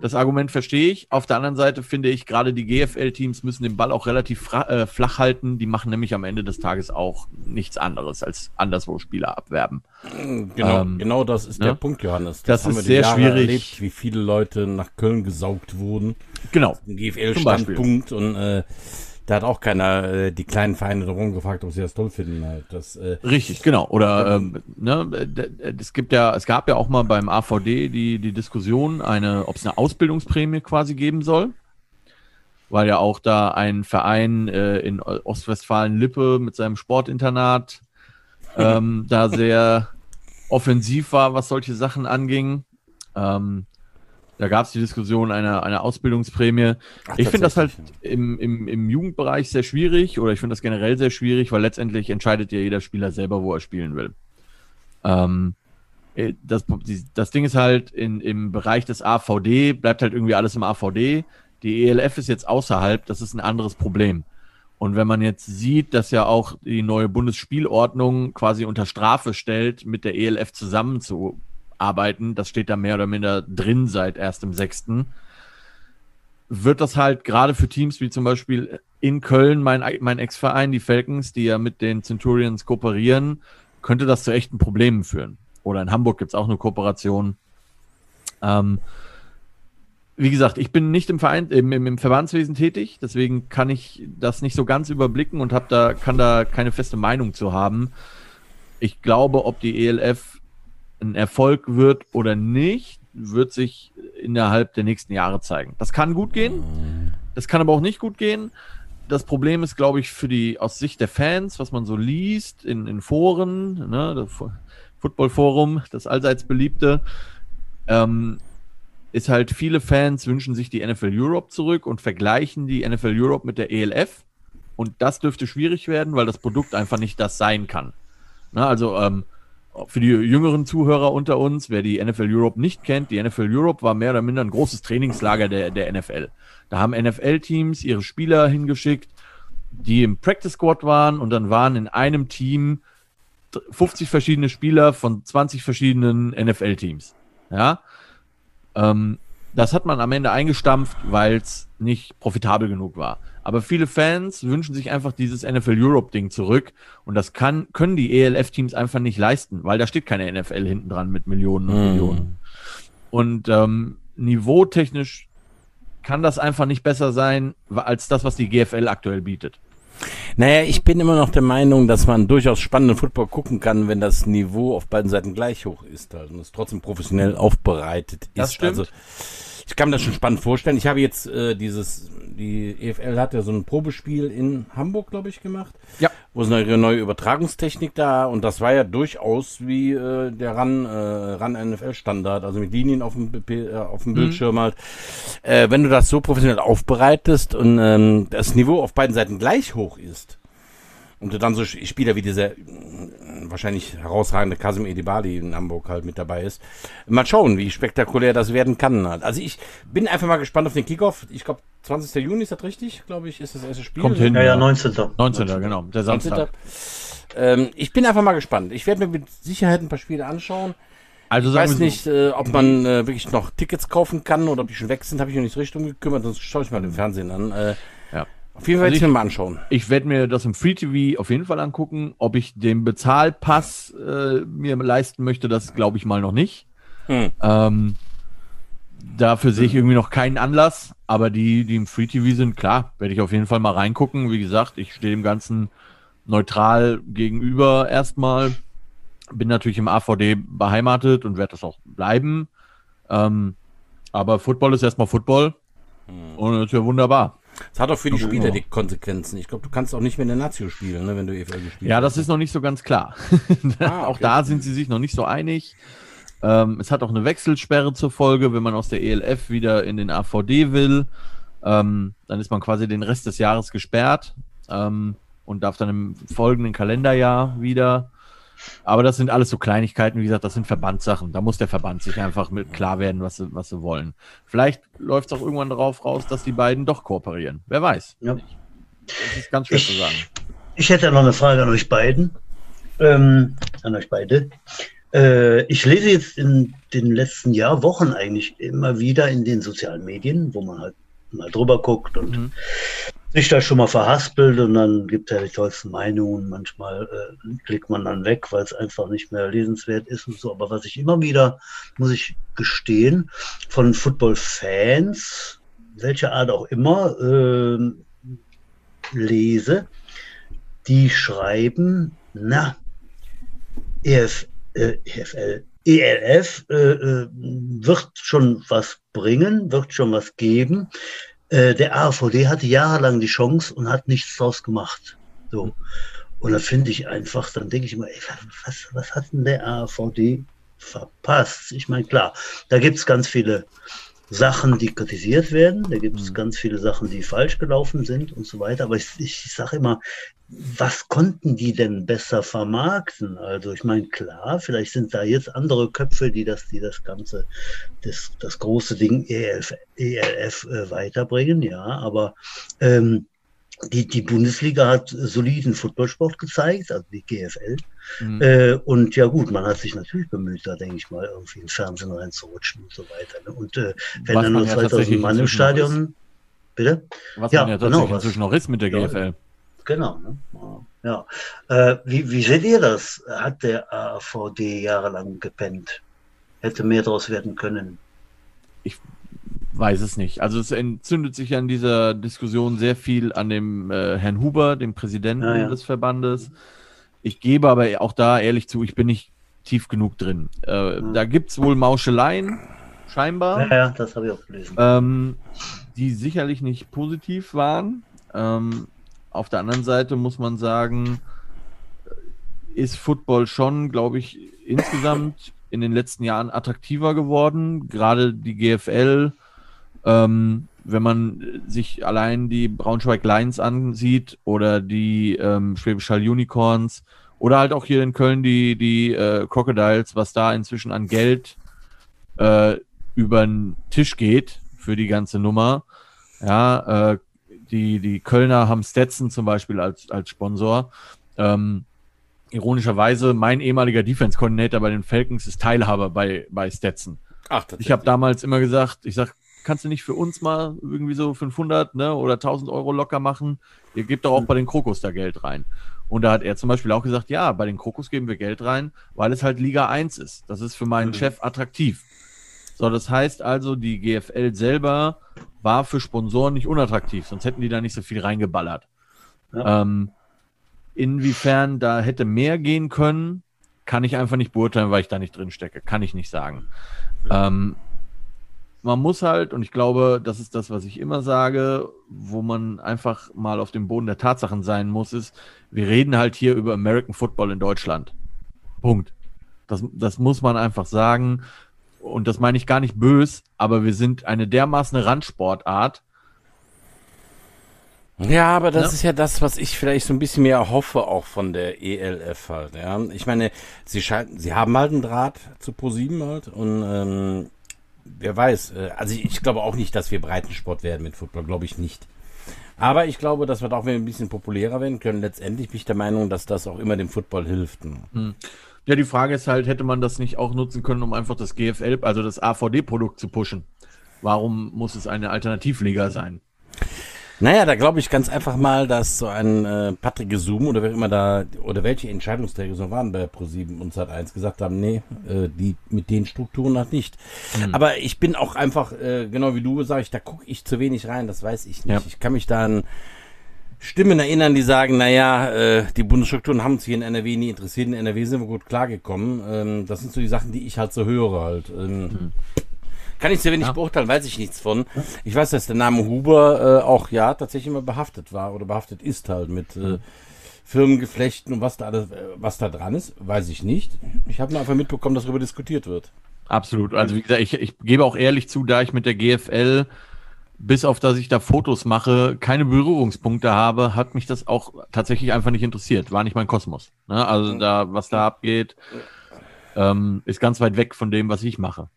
das Argument verstehe ich. Auf der anderen Seite finde ich, gerade die GFL-Teams müssen den Ball auch relativ äh, flach halten. Die machen nämlich am Ende des Tages auch nichts anderes als anderswo Spieler abwerben. Genau, ähm, genau das ist ne? der Punkt, Johannes. Das, das ist sehr schwierig. Erlebt, wie viele Leute nach Köln gesaugt wurden. Genau. GFL-Standpunkt und äh, da hat auch keiner äh, die kleinen Vereine darum gefragt, ob sie das toll finden. Halt. Das, äh, Richtig, genau. Oder ähm, ne, es gibt ja, es gab ja auch mal beim AVD die, die Diskussion, eine, ob es eine Ausbildungsprämie quasi geben soll. Weil ja auch da ein Verein äh, in Ostwestfalen-Lippe mit seinem Sportinternat (laughs) ähm, da sehr offensiv war, was solche Sachen anging. Ähm, da gab es die Diskussion einer, einer Ausbildungsprämie. Ach, ich finde das halt im, im, im Jugendbereich sehr schwierig oder ich finde das generell sehr schwierig, weil letztendlich entscheidet ja jeder Spieler selber, wo er spielen will. Ähm, äh, das, das Ding ist halt, in, im Bereich des AVD bleibt halt irgendwie alles im AVD. Die ELF ist jetzt außerhalb, das ist ein anderes Problem. Und wenn man jetzt sieht, dass ja auch die neue Bundesspielordnung quasi unter Strafe stellt, mit der ELF zusammenzu arbeiten, das steht da mehr oder minder drin seit erst im sechsten, wird das halt gerade für Teams wie zum Beispiel in Köln, mein, mein Ex-Verein, die Falcons, die ja mit den Centurions kooperieren, könnte das zu echten Problemen führen. Oder in Hamburg gibt es auch eine Kooperation. Ähm, wie gesagt, ich bin nicht im Verein, im, im, Verbandswesen tätig, deswegen kann ich das nicht so ganz überblicken und habe da, kann da keine feste Meinung zu haben. Ich glaube, ob die ELF ein Erfolg wird oder nicht, wird sich innerhalb der nächsten Jahre zeigen. Das kann gut gehen, das kann aber auch nicht gut gehen. Das Problem ist, glaube ich, für die aus Sicht der Fans, was man so liest in, in Foren, ne, das Football Forum, das allseits beliebte, ähm, ist halt, viele Fans wünschen sich die NFL Europe zurück und vergleichen die NFL Europe mit der ELF. Und das dürfte schwierig werden, weil das Produkt einfach nicht das sein kann. Na, also ähm, für die jüngeren Zuhörer unter uns, wer die NFL Europe nicht kennt, die NFL Europe war mehr oder minder ein großes Trainingslager der, der NFL. Da haben NFL-Teams ihre Spieler hingeschickt, die im Practice Squad waren und dann waren in einem Team 50 verschiedene Spieler von 20 verschiedenen NFL-Teams. Ja, ähm, das hat man am Ende eingestampft, weil es nicht profitabel genug war. Aber viele Fans wünschen sich einfach dieses NFL Europe Ding zurück und das kann, können die ELF Teams einfach nicht leisten, weil da steht keine NFL hinten dran mit Millionen und mm. Millionen. Und ähm, niveautechnisch kann das einfach nicht besser sein als das, was die GFL aktuell bietet. Naja, ich bin immer noch der Meinung, dass man durchaus spannenden Football gucken kann, wenn das Niveau auf beiden Seiten gleich hoch ist halt, und es trotzdem professionell aufbereitet das ist. Stimmt. Also ich kann mir das schon spannend vorstellen. Ich habe jetzt äh, dieses, die EFL hat ja so ein Probespiel in Hamburg, glaube ich, gemacht. Ja. Wo ist eine neue Übertragungstechnik da und das war ja durchaus wie äh, der RAN, äh, RAN NFL Standard, also mit Linien auf dem, äh, auf dem mhm. Bildschirm halt. Äh, wenn du das so professionell aufbereitest und ähm, das Niveau auf beiden Seiten gleich hoch ist, und du dann so Spieler wie dieser äh, wahrscheinlich herausragende Kasim Edibali in Hamburg halt mit dabei ist. Mal schauen, wie spektakulär das werden kann. Also ich bin einfach mal gespannt auf den Kickoff. Ich glaube, 20. Juni ist das richtig, glaube ich, ist das erste Spiel. Kommt hin. Ja, ja, 19. 19. 19. genau, der Samstag. Ähm, ich bin einfach mal gespannt. Ich werde mir mit Sicherheit ein paar Spiele anschauen. Also ich weiß nicht, äh, ob man äh, wirklich noch Tickets kaufen kann oder ob die schon weg sind, habe ich noch nicht richtig umgekümmert, sonst schaue ich mal im Fernsehen an. Äh. Auf jeden Fall also ich, mir mal anschauen. Ich werde mir das im Free TV auf jeden Fall angucken. Ob ich den Bezahlpass äh, mir leisten möchte, das glaube ich mal noch nicht. Hm. Ähm, dafür sehe ich irgendwie noch keinen Anlass, aber die, die im Free TV sind, klar, werde ich auf jeden Fall mal reingucken. Wie gesagt, ich stehe dem Ganzen neutral gegenüber erstmal. Bin natürlich im AVD beheimatet und werde das auch bleiben. Ähm, aber Football ist erstmal Football. Hm. Und das ist ja wunderbar. Es hat auch für die Spieler die Konsequenzen. Ich glaube, du kannst auch nicht mehr in der Nazio spielen, ne, wenn du EFL gespielt Ja, das ist noch nicht so ganz klar. (laughs) Ah, okay. auch da sind sie sich noch nicht so einig. Ähm, es hat auch eine Wechselsperre zur Folge, wenn man aus der ELF wieder in den AVD will. Ähm, dann ist man quasi den Rest des Jahres gesperrt ähm, und darf dann im folgenden Kalenderjahr wieder aber das sind alles so Kleinigkeiten, wie gesagt, das sind Verbandssachen. Da muss der Verband sich einfach mit klar werden, was sie, was sie wollen. Vielleicht läuft es auch irgendwann darauf raus, dass die beiden doch kooperieren. Wer weiß. Ja. Das ist ganz schwer ich, zu sagen. Ich hätte noch eine Frage an euch beiden. Ähm, an euch beide. Äh, ich lese jetzt in den letzten Jahr, Wochen eigentlich immer wieder in den sozialen Medien, wo man halt mal drüber guckt und mhm sich da schon mal verhaspelt und dann gibt er die tollsten Meinungen. Manchmal äh, klickt man dann weg, weil es einfach nicht mehr lesenswert ist und so. Aber was ich immer wieder, muss ich gestehen, von Football-Fans, welcher Art auch immer, äh, lese, die schreiben, na, EF, äh, EFL, ELF äh, äh, wird schon was bringen, wird schon was geben. Äh, der AVD hatte jahrelang die Chance und hat nichts draus gemacht. So. Und da finde ich einfach, dann denke ich immer, ey, was, was hat denn der AVD verpasst? Ich meine, klar, da gibt es ganz viele Sachen, die kritisiert werden, da gibt es mhm. ganz viele Sachen, die falsch gelaufen sind und so weiter. Aber ich, ich sage immer, was konnten die denn besser vermarkten? Also ich meine, klar, vielleicht sind da jetzt andere Köpfe, die das, die das Ganze, das, das große Ding ELF, ELF äh, weiterbringen, ja, aber ähm, die, die Bundesliga hat soliden Footballsport gezeigt, also die GFL. Mhm. Äh, und ja gut, man hat sich natürlich bemüht, da denke ich mal, irgendwie ins Fernsehen reinzurutschen und so weiter. Ne? Und äh, wenn Was dann nur ja 2000 Mann im Stadion, bitte? Was ja, man ja tatsächlich genau, inzwischen noch ist mit der GFL. Genau. Ne? Ja. Äh, wie, wie seht ihr das? Hat der AVD jahrelang gepennt? Hätte mehr daraus werden können? ich weiß es nicht. Also es entzündet sich an dieser Diskussion sehr viel an dem äh, Herrn Huber, dem Präsidenten ja, ja. des Verbandes. Ich gebe aber auch da ehrlich zu, ich bin nicht tief genug drin. Äh, mhm. Da gibt es wohl Mauscheleien, scheinbar. Ja, ja das habe ich auch gelesen. Ähm, die sicherlich nicht positiv waren. Ähm, auf der anderen Seite muss man sagen, ist Football schon, glaube ich, insgesamt in den letzten Jahren attraktiver geworden. Gerade die GFL, ähm, wenn man sich allein die Braunschweig Lions ansieht oder die ähm, Schwäbisch Hall Unicorns oder halt auch hier in Köln die, die äh, Crocodiles, was da inzwischen an Geld äh, über den Tisch geht für die ganze Nummer. Ja, äh, die, die Kölner haben Stetson zum Beispiel als, als Sponsor. Ähm, ironischerweise, mein ehemaliger Defense-Coordinator bei den Falcons ist Teilhaber bei, bei Stetson. Ach, ich habe damals immer gesagt, ich sag, kannst du nicht für uns mal irgendwie so 500 ne, oder 1000 Euro locker machen? Ihr gebt doch auch mhm. bei den Krokus da Geld rein. Und da hat er zum Beispiel auch gesagt, ja, bei den Krokus geben wir Geld rein, weil es halt Liga 1 ist. Das ist für meinen mhm. Chef attraktiv. So, das heißt also, die GFL selber war für Sponsoren nicht unattraktiv, sonst hätten die da nicht so viel reingeballert. Ja. Ähm, inwiefern da hätte mehr gehen können, kann ich einfach nicht beurteilen, weil ich da nicht drin stecke. Kann ich nicht sagen. Ja. Ähm, man muss halt, und ich glaube, das ist das, was ich immer sage, wo man einfach mal auf dem Boden der Tatsachen sein muss, ist, wir reden halt hier über American Football in Deutschland. Punkt. Das, das muss man einfach sagen und das meine ich gar nicht bös, aber wir sind eine dermaßen Randsportart. Ja, aber das ja. ist ja das, was ich vielleicht so ein bisschen mehr hoffe auch von der ELF halt. Ja, ich meine, sie schalten, sie haben halt einen Draht zu Pro7 halt und ähm, wer weiß. Äh, also ich, glaube auch nicht, dass wir Breitensport werden mit Football, glaube ich nicht. Aber ich glaube, dass wir auch wenn wir ein bisschen populärer werden können. Letztendlich bin ich der Meinung, dass das auch immer dem Football hilft. Hm. Ja, die Frage ist halt, hätte man das nicht auch nutzen können, um einfach das GFL, also das AVD-Produkt zu pushen? Warum muss es eine Alternativliga sein? Naja, da glaube ich ganz einfach mal, dass so ein äh, Patrick Gesum oder wer immer da, oder welche Entscheidungsträger so waren bei Pro7 und Sat1 gesagt haben, nee, äh, die mit den Strukturen noch nicht. Hm. Aber ich bin auch einfach, äh, genau wie du sag ich, da gucke ich zu wenig rein, das weiß ich nicht. Ja. Ich kann mich da an Stimmen erinnern, die sagen, naja, äh, die Bundesstrukturen haben uns hier in NRW nie interessiert, in NRW sind wir gut klargekommen. Ähm, das sind so die Sachen, die ich halt so höre halt. Ähm, mhm. Kann ich sehr wenig ja. beurteilen, weiß ich nichts von. Ich weiß, dass der Name Huber äh, auch ja tatsächlich immer behaftet war oder behaftet ist halt mit äh, hm. Firmengeflechten und was da alles, äh, was da dran ist, weiß ich nicht. Ich habe nur einfach mitbekommen, dass darüber diskutiert wird. Absolut. Also wie gesagt, ich, ich gebe auch ehrlich zu, da ich mit der GFL bis auf dass ich da Fotos mache, keine Berührungspunkte habe, hat mich das auch tatsächlich einfach nicht interessiert. War nicht mein Kosmos. Ne? Also da, was da abgeht, ähm, ist ganz weit weg von dem, was ich mache.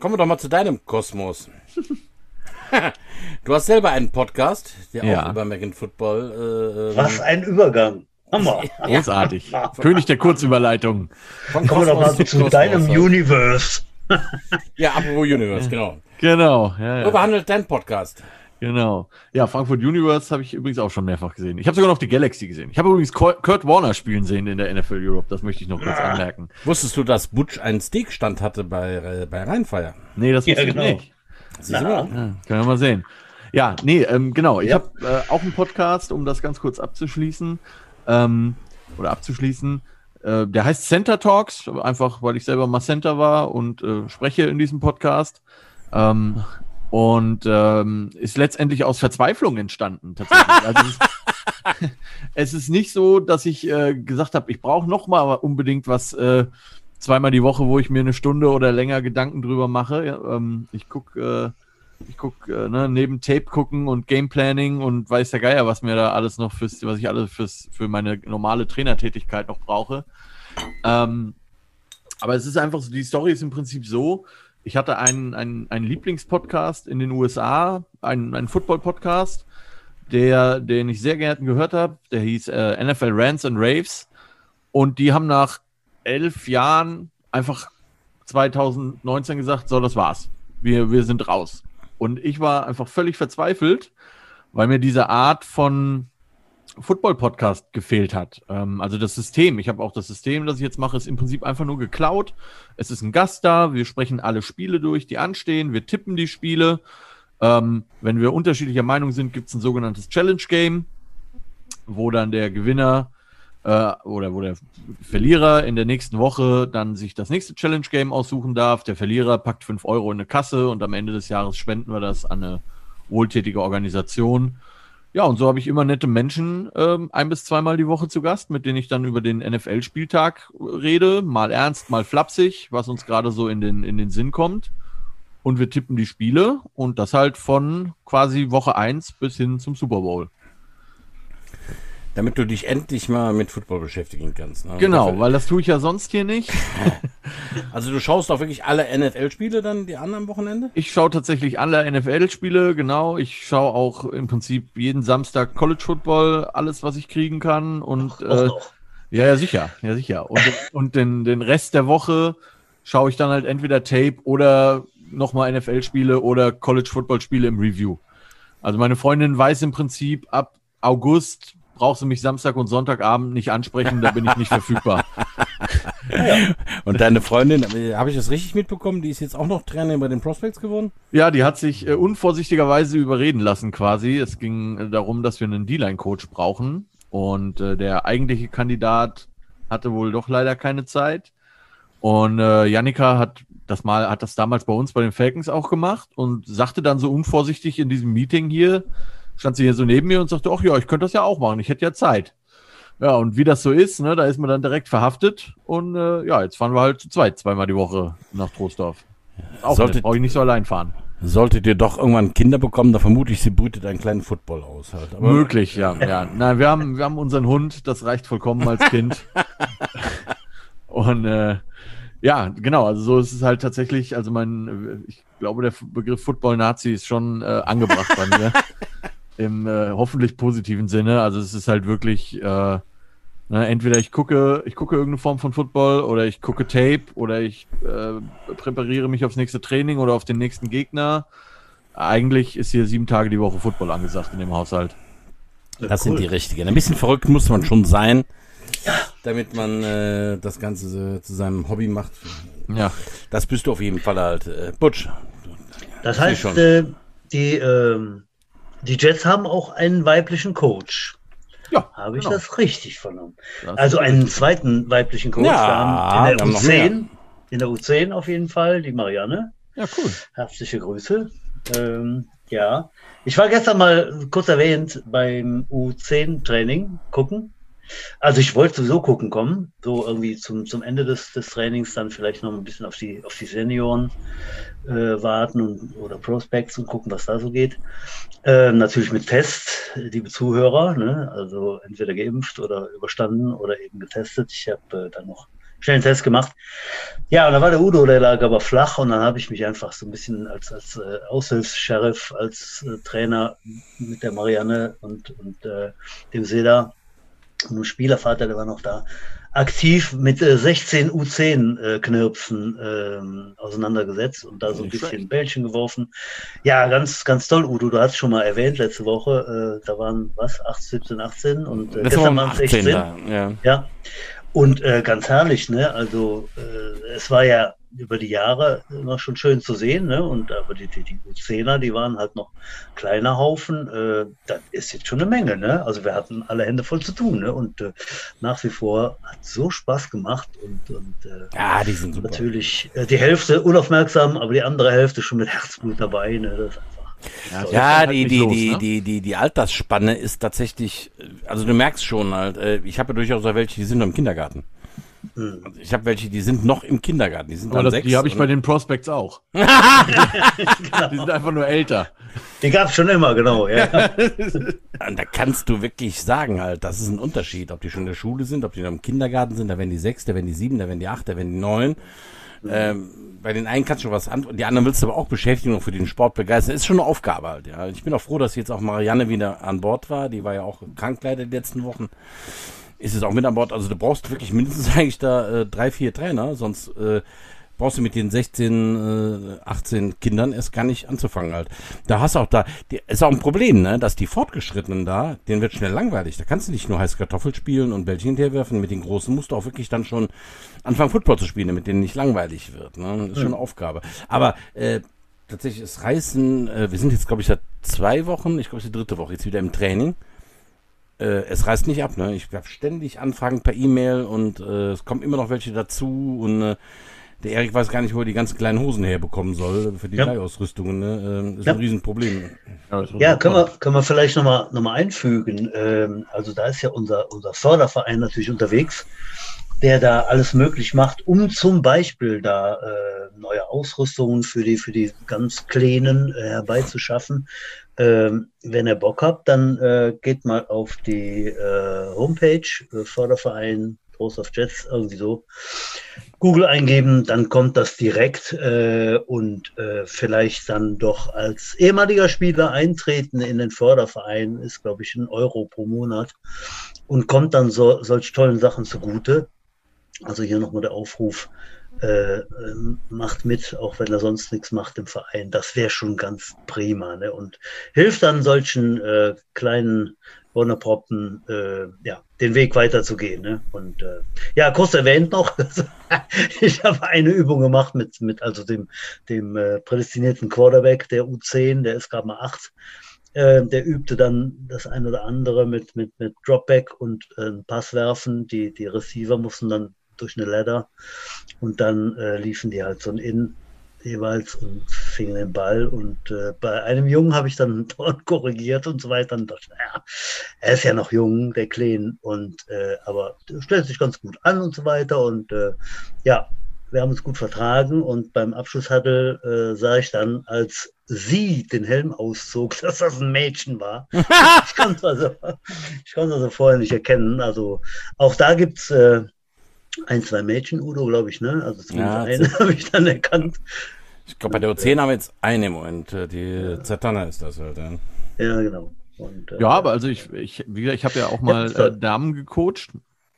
Kommen wir doch mal zu deinem Kosmos. (laughs) du hast selber einen Podcast, der ja. auch über American Football. Äh, was ein Übergang. Hammer. (laughs) Großartig. König der Kurzüberleitung. Kommen wir doch mal zu, zu deinem Universe. ja, apropos Universe, (laughs) genau. Genau. Ja, ja. So behandelt dein Podcast. Genau. Ja, Frankfurt Universe habe ich übrigens auch schon mehrfach gesehen. Ich habe sogar noch die Galaxy gesehen. Ich habe übrigens Kurt Warner spielen sehen in der NFL Europe. Das möchte ich noch kurz ah. anmerken. Wusstest du, dass Butch einen Steakstand hatte bei, äh, bei Rheinfeier? Nee, das wusste ja, genau. ich nicht. Ja, können wir mal sehen. Ja, nee, ähm, genau. Ich ja. habe äh, auch einen Podcast, um das ganz kurz abzuschließen. Ähm, oder abzuschließen. Äh, der heißt Center Talks, einfach weil ich selber mal Center war und äh, spreche in diesem Podcast. Ähm, und ähm, ist letztendlich aus Verzweiflung entstanden tatsächlich. Also es, (laughs) ist, es, ist, nicht so, dass ich äh, gesagt habe, ich brauche noch mal unbedingt was äh, zweimal die Woche, wo ich mir eine Stunde oder länger Gedanken drüber mache. Ja, ähm, ich gucke äh, ich guck, äh, ne, neben Tape gucken und Game Planning und weiß der Geier, was mir da alles noch fürs, was ich alles fürs, für meine normale Trainertätigkeit noch brauche. Ähm, aber es ist einfach so, die Story ist im Prinzip so, ich hatte einen, einen, einen Lieblingspodcast in den USA, einen, einen Football-Podcast, den ich sehr gerne gehört habe. Der hieß äh, NFL Rants and Raves. Und die haben nach elf Jahren einfach 2019 gesagt, so, das war's. Wir, wir sind raus. Und ich war einfach völlig verzweifelt, weil mir diese Art von Football-Podcast gefehlt hat. Ähm, also das System. Ich habe auch das System, das ich jetzt mache, ist im Prinzip einfach nur geklaut. Es ist ein Gast da, wir sprechen alle Spiele durch, die anstehen, wir tippen die Spiele. Ähm, wenn wir unterschiedlicher Meinung sind, gibt es ein sogenanntes Challenge Game, wo dann der Gewinner äh, oder wo der Verlierer in der nächsten Woche dann sich das nächste Challenge Game aussuchen darf. Der Verlierer packt 5 Euro in eine Kasse und am Ende des Jahres spenden wir das an eine wohltätige Organisation. Ja, und so habe ich immer nette Menschen ähm, ein bis zweimal die Woche zu Gast, mit denen ich dann über den NFL-Spieltag rede, mal ernst, mal flapsig, was uns gerade so in den, in den Sinn kommt. Und wir tippen die Spiele und das halt von quasi Woche 1 bis hin zum Super Bowl. Damit du dich endlich mal mit Football beschäftigen kannst. Ne? Genau, weil das tue ich ja sonst hier nicht. (laughs) also du schaust auch wirklich alle NFL-Spiele dann die anderen Wochenende? Ich schaue tatsächlich alle NFL-Spiele, genau. Ich schaue auch im Prinzip jeden Samstag College Football, alles, was ich kriegen kann. Und Ach, äh, ja, ja, sicher, ja, sicher. Und, (laughs) und den, den Rest der Woche schaue ich dann halt entweder Tape oder nochmal NFL-Spiele oder College Football-Spiele im Review. Also meine Freundin weiß im Prinzip ab August brauchst du mich Samstag und Sonntagabend nicht ansprechen, da bin ich nicht verfügbar. (laughs) Und deine Freundin, habe ich das richtig mitbekommen, die ist jetzt auch noch Trainer bei den Prospects geworden? Ja, die hat sich äh, unvorsichtigerweise überreden lassen quasi. Es ging äh, darum, dass wir einen D-Line-Coach brauchen und äh, der eigentliche Kandidat hatte wohl doch leider keine Zeit. Und äh, Janika hat das mal, hat das damals bei uns bei den Falcons auch gemacht und sagte dann so unvorsichtig in diesem Meeting hier, stand sie hier so neben mir und sagte, ach ja, ich könnte das ja auch machen, ich hätte ja Zeit. Ja, und wie das so ist, ne, da ist man dann direkt verhaftet und äh, ja, jetzt fahren wir halt zu zweit, zweimal die Woche nach Trostorf. Auch Solltet, brauche ich nicht so allein fahren. Solltet ihr doch irgendwann Kinder bekommen, da vermute ich, sie brütet einen kleinen Football aus halt. Aber Möglich, ja, ja. Nein, wir haben, wir haben unseren Hund, das reicht vollkommen als Kind. (laughs) und äh, ja, genau, also so ist es halt tatsächlich, also mein, ich glaube, der Begriff Football-Nazi ist schon äh, angebracht bei mir. (laughs) im äh, hoffentlich positiven Sinne. Also es ist halt wirklich, äh, ne, entweder ich gucke, ich gucke irgendeine Form von Football oder ich gucke Tape oder ich äh, präpariere mich aufs nächste Training oder auf den nächsten Gegner. Eigentlich ist hier sieben Tage die Woche Football angesagt in dem Haushalt. Das cool. sind die richtigen. Ein bisschen verrückt muss man schon sein, damit man äh, das Ganze zu seinem Hobby macht. Ja. Das bist du auf jeden Fall halt. Äh, Butch. Das heißt, äh, die, ähm, die Jets haben auch einen weiblichen Coach. Ja. Habe ich genau. das richtig vernommen? Das also einen richtig. zweiten weiblichen Coach. Ja, wir haben in der U10, in der U10 auf jeden Fall, die Marianne. Ja, cool. Herzliche Grüße. Ähm, ja. Ich war gestern mal kurz erwähnt beim U10-Training gucken. Also ich wollte sowieso gucken kommen, so irgendwie zum, zum Ende des, des Trainings dann vielleicht noch ein bisschen auf die, auf die Senioren äh, warten und, oder Prospects und gucken, was da so geht. Äh, natürlich mit Test, liebe Zuhörer, ne? also entweder geimpft oder überstanden oder eben getestet. Ich habe äh, dann noch schnell einen Test gemacht. Ja, und da war der Udo, der lag aber flach und dann habe ich mich einfach so ein bisschen als, als äh, Aushilfs-Sheriff, als äh, Trainer mit der Marianne und, und äh, dem Seda ein Spielervater, der war noch da, aktiv mit äh, 16 U10-Knirpsen äh, auseinandergesetzt und da so ein bisschen schlecht. Bällchen geworfen. Ja, ganz, ganz toll, Udo. Du hast schon mal erwähnt letzte Woche, äh, da waren was, 8, 17, 18 und äh, gestern waren es 16. Da, ja. ja. Und äh, ganz herrlich, ne? Also äh, es war ja über die Jahre immer schon schön zu sehen. Ne? Und aber die, die, die U10er, die waren halt noch kleiner Haufen. Äh, das ist jetzt schon eine Menge. Ne? Also wir hatten alle Hände voll zu tun. Ne? Und äh, nach wie vor hat so Spaß gemacht. Und, und äh, ja, die sind super. natürlich äh, die Hälfte unaufmerksam, aber die andere Hälfte schon mit Herzblut dabei. Ne? Das ist einfach ja, ja halt die, die, los, die, ne? die, die, die Altersspanne ist tatsächlich, also du merkst schon halt, äh, ich habe ja durchaus welche, die sind noch im Kindergarten. Hm. Ich habe welche, die sind noch im Kindergarten. Die sind dann das, sechs. Die habe ich bei den Prospects auch. genau. (laughs) Die sind einfach nur älter. Die gab es schon immer, genau. Ja. (laughs) da kannst du wirklich sagen halt, das ist ein Unterschied, ob die schon in der Schule sind, ob die noch im Kindergarten sind, da werden die sechs, da werden die sieben, da werden die acht, da werden die neun. Mhm. Ähm, bei den einen kannst du was an, die anderen willst du aber auch beschäftigen und für den Sport begeistern. Ist schon eine Aufgabe halt, ja. Ich bin auch froh, dass jetzt auch Marianne wieder an Bord war. Die war ja auch krank leider die letzten Wochen ist es auch mit an Bord. Also du brauchst wirklich mindestens (laughs) eigentlich da äh, drei, vier Trainer, sonst äh, brauchst du mit den 16, äh, 18 Kindern erst gar nicht anzufangen halt. Da hast du auch da, die, ist auch ein Problem, ne, dass die Fortgeschrittenen da, denen wird schnell langweilig. Da kannst du nicht nur heiß Kartoffel spielen und Bällchen hinterwerfen. Mit den Großen musst du auch wirklich dann schon anfangen Football zu spielen, damit denen nicht langweilig wird. Ne? Das ist schon eine Aufgabe. Aber äh, tatsächlich das Reißen, äh, wir sind jetzt glaube ich seit zwei Wochen, ich glaube es ist die dritte Woche jetzt wieder im Training. Äh, es reißt nicht ab, ne? Ich habe ständig Anfragen per E-Mail und äh, es kommen immer noch welche dazu und äh, der Erik weiß gar nicht, wo er die ganzen kleinen Hosen herbekommen soll für die Ja. Leihausrüstungen. Ne? Äh, ist Ja. ein Riesenproblem. Ja, können wir, können wir vielleicht nochmal noch mal einfügen. Ähm, also da ist ja unser, unser Förderverein natürlich unterwegs, der da alles möglich macht, um zum Beispiel da äh, neue Ausrüstungen für die, für die ganz Kleinen äh, herbeizuschaffen. Ähm, wenn ihr Bock habt, dann äh, geht mal auf die äh, Homepage, äh, Förderverein Trost of Jets, irgendwie so. Google eingeben, dann kommt das direkt äh, und äh, vielleicht dann doch als ehemaliger Spieler eintreten in den Förderverein ist, glaube ich, ein Euro pro Monat und kommt dann so solch tollen Sachen zugute. Also hier nochmal der Aufruf, äh, macht mit, auch wenn er sonst nichts macht im Verein. Das wäre schon ganz prima ne? und hilft dann solchen äh, kleinen Bonneproppen, äh, ja, den Weg weiterzugehen. Ne? Und äh, ja, kurz erwähnt noch, (laughs) ich habe eine Übung gemacht mit, mit also dem, dem äh, prädestinierten Quarterback der U10, der ist gerade mal acht. Äh, der übte dann das ein oder andere mit, mit, mit Dropback und äh, Pass werfen. Die, die Receiver mussten dann durch eine Ladder und dann äh, liefen die halt so ein In jeweils und fingen den Ball. Und äh, bei einem Jungen habe ich dann (laughs) dort korrigiert und so weiter. Und dachte, naja, er ist ja noch jung, der Kleen, und äh, aber er stellt sich ganz gut an und so weiter. Und äh, ja, wir haben uns gut vertragen und beim Abschlusshuddle äh, sah ich dann, als sie den Helm auszog, (laughs) dass das ein Mädchen war. (laughs) ich konnte also, ich konnte also vorher nicht erkennen. Also auch da gibt's äh, ein, zwei Mädchen, Udo, glaube ich, ne? Also zumindest Ja, eine (laughs) habe ich dann erkannt. Ich glaube, bei der O10 haben wir jetzt eine im Moment. äh, Die Zatanna ist das halt. Ja. Ja, genau. Und, äh, Ja, aber also ich, ich wie gesagt, ich habe ja auch mal toll. äh, Damen gecoacht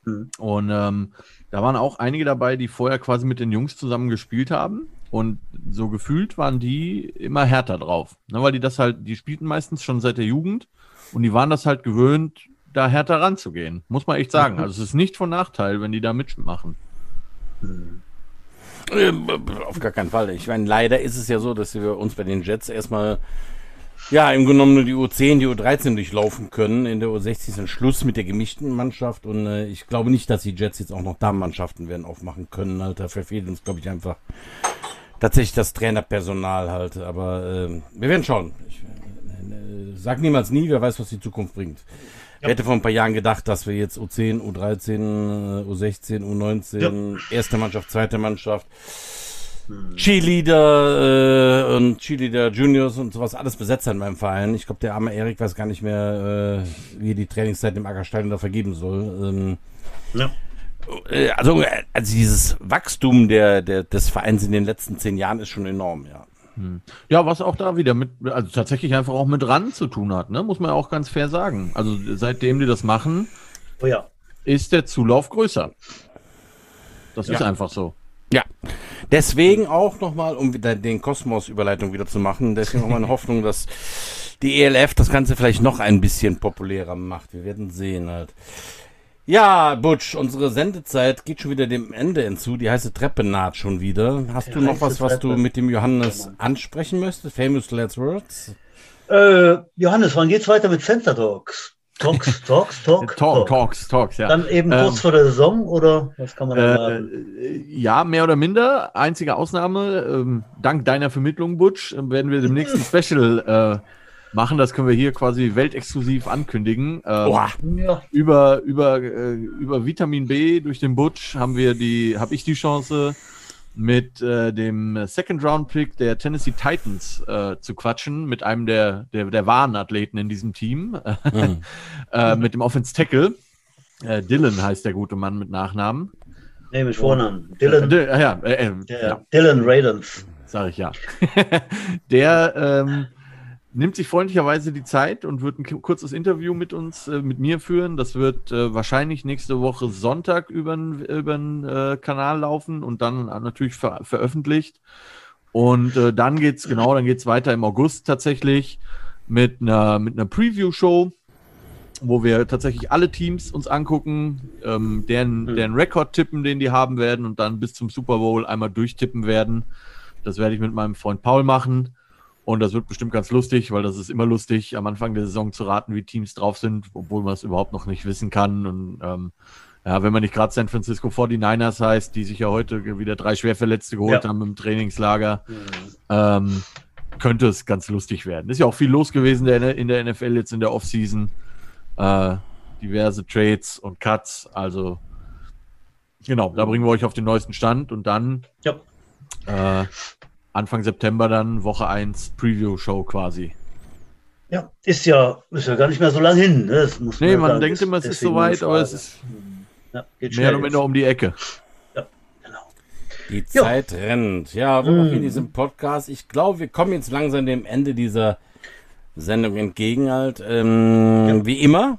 Mhm. und ähm, da waren auch einige dabei, die vorher quasi mit den Jungs zusammen gespielt haben und so gefühlt waren die immer härter drauf, ne, weil die das halt, die spielten meistens schon seit der Jugend und die waren das halt gewöhnt, da härter ranzugehen, muss man echt sagen. Mhm. Also es ist nicht von Nachteil, wenn die da mitmachen. Mhm. Auf gar keinen Fall. Ich meine, leider ist es ja so, dass wir uns bei den Jets erstmal, ja, im Grunde genommen nur die U10, die U13 durchlaufen können. In der U16 ist ein Schluss mit der gemischten Mannschaft und äh, ich glaube nicht, dass die Jets jetzt auch noch Damenmannschaften werden aufmachen können. Da verfehlt uns, glaube ich, einfach tatsächlich das Trainerpersonal halt. Aber äh, wir werden schauen. Ich äh, sag niemals nie, wer weiß, was die Zukunft bringt. Ich hätte vor ein paar Jahren gedacht, dass wir jetzt U10, U13, äh, U16, U19, erste Mannschaft, zweite Mannschaft, Cheerleader äh, und Cheerleader Juniors und sowas alles besetzt in meinem Verein. Ich glaube, der arme Erik weiß gar nicht mehr, äh, wie er die Trainingszeit im Ackerstein da vergeben soll. Ähm, Ja. äh, also, äh, also dieses Wachstum der, der, des Vereins in den letzten zehn Jahren ist schon enorm, ja. Ja, was auch da wieder mit, also tatsächlich einfach auch mit ran zu tun hat, ne? muss man ja auch ganz fair sagen. Also seitdem die das machen, Oh ja. ist der Zulauf größer. Das Ja. ist einfach so. Ja, deswegen auch nochmal, um wieder den Kosmos-Überleitung wieder zu machen, deswegen auch meine (laughs) Hoffnung, dass die ELF das Ganze vielleicht noch ein bisschen populärer macht. Wir werden sehen halt. Ja, Butch, unsere Sendezeit geht schon wieder dem Ende hinzu. Die heiße Treppe naht schon wieder. Hast Die du noch was, was du Treppe. mit dem Johannes ansprechen möchtest? Famous Last Words? Äh, Johannes, wann geht's weiter mit Center Talks? Talks, (laughs) Talks, Talk, Talk, Talks, Talks, ja. Dann eben Ähm, kurz vor der Saison oder was kann man da Äh, sagen? ja, mehr oder minder. Einzige Ausnahme, ähm, dank deiner Vermittlung, Butch, werden wir demnächst ein (laughs) Special äh, machen. Das können wir hier quasi weltexklusiv ankündigen. Ähm, über, über, äh, über Vitamin B durch den Butch haben wir die, habe ich die Chance, mit äh, dem Second Round Pick der Tennessee Titans äh, zu quatschen, mit einem der, der, der wahren Athleten in diesem Team, (laughs) Mhm. äh, mit dem Offense Tackle. Äh, Dylan heißt der gute Mann mit Nachnamen. nee, mit Vornamen. Dylan, Äh, ja, äh, äh, ja, ja, Dylan Radens. sag ich ja. (laughs) der ähm, nimmt sich freundlicherweise die Zeit und wird ein kurzes Interview mit uns, äh, mit mir führen. Das wird äh, wahrscheinlich nächste Woche Sonntag über den äh, Kanal laufen und dann natürlich ver veröffentlicht. Und äh, dann geht's genau, dann geht's weiter im August tatsächlich mit einer mit einer Preview-Show, wo wir tatsächlich alle Teams uns angucken, ähm, deren, mhm. deren Rekord tippen, den die haben werden und dann bis zum Super Bowl einmal durchtippen werden. Das werde ich mit meinem Freund Paul machen. Und das wird bestimmt ganz lustig, weil das ist immer lustig, am Anfang der Saison zu raten, wie Teams drauf sind, obwohl man es überhaupt noch nicht wissen kann. Und ähm, ja, wenn man nicht gerade San Francisco 49ers heißt, die sich ja heute wieder drei Schwerverletzte geholt ja. haben im Trainingslager, mhm. ähm, könnte es ganz lustig werden. Ist ja auch viel los gewesen in der NFL jetzt in der Offseason. Äh, diverse Trades und Cuts. Also, genau, da bringen wir euch auf den neuesten Stand und dann ja. äh, Anfang September dann Woche 1 Preview-Show quasi. Ja, ist ja, ist ja gar nicht mehr so lange hin. Ne? Das muss nee, man, man denkt immer, es ist soweit, aber es ist ja, mehr oder minder um die Ecke. Ja, genau. Die Zeit jo. rennt. Ja, wo mm. in diesem Podcast. Ich glaube, wir kommen jetzt langsam dem Ende dieser Sendung entgegen halt. Ähm, ja. Wie immer,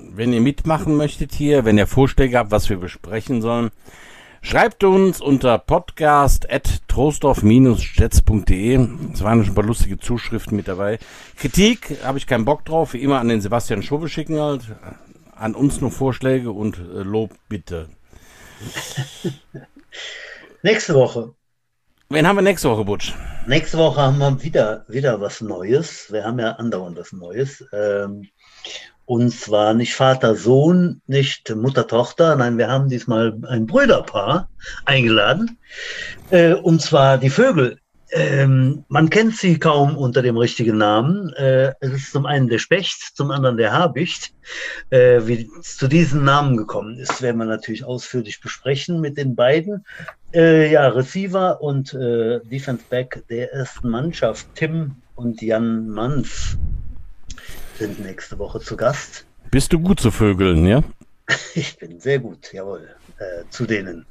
wenn ihr mitmachen möchtet hier, wenn ihr Vorschläge habt, was wir besprechen sollen, Schreibt uns unter podcast.trostorf-jets.de. Es waren schon ein paar lustige Zuschriften mit dabei. Kritik habe ich keinen Bock drauf. Wie immer an den Sebastian Schobe schicken halt. An uns nur Vorschläge und äh, Lob bitte. (laughs) nächste Woche. Wen haben wir nächste Woche, Butsch? Nächste Woche haben wir wieder, wieder was Neues. Wir haben ja andauernd was Neues. Ähm, und zwar nicht Vater, Sohn, nicht Mutter, Tochter. Nein, wir haben diesmal ein Brüderpaar eingeladen. Äh, und zwar die Vögel. Ähm, man kennt sie kaum unter dem richtigen Namen. Äh, es ist zum einen der Specht, zum anderen der Habicht. Äh, wie es zu diesen Namen gekommen ist, werden wir natürlich ausführlich besprechen mit den beiden. Äh, ja, Receiver und äh, Defense Back der ersten Mannschaft, Tim und Jan Manz sind nächste Woche zu Gast. Bist du gut zu Vögeln, ja? (laughs) Ich bin sehr gut, jawohl, äh, zu denen.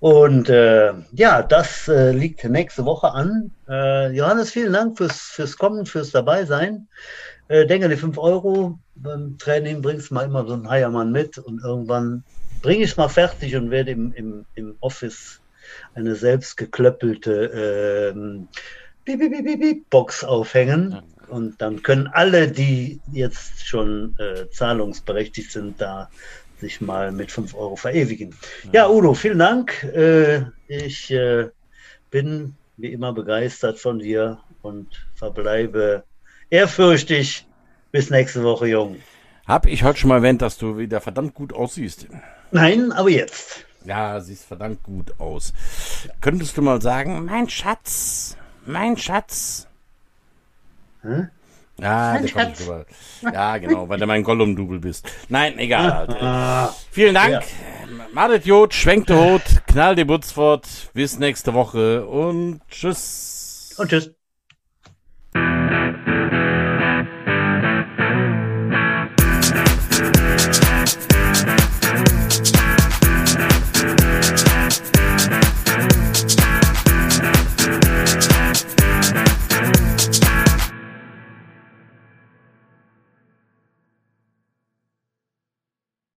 Und äh, ja, das äh, liegt nächste Woche an. Äh, Johannes, vielen Dank fürs, fürs Kommen, fürs Dabeisein. Äh, denke, die 5 Euro beim Training bringst mal immer so einen Heiermann mit und irgendwann bringe ich es mal fertig und werde im, im, im Office eine selbst geklöppelte äh, Box aufhängen. Und dann können alle, die jetzt schon äh, zahlungsberechtigt sind, da sich mal mit 5 Euro verewigen. Ja, Udo, vielen Dank. Äh, ich äh, bin wie immer begeistert von dir und verbleibe ehrfürchtig. Bis nächste Woche, Jung. Hab ich heute schon mal erwähnt, dass du wieder verdammt gut aussiehst? Nein, aber jetzt. Ja, siehst verdammt gut aus. Könntest du mal sagen, mein Schatz, mein Schatz, hm? Ja, der kommt drüber. Ja, genau, weil du mein Gollum-Double bist. Nein, egal. Halt. Ah. Vielen Dank. Ja. Madet Jod, schwenkt Hut, knall die Butz fort. Bis nächste Woche und tschüss. Und tschüss.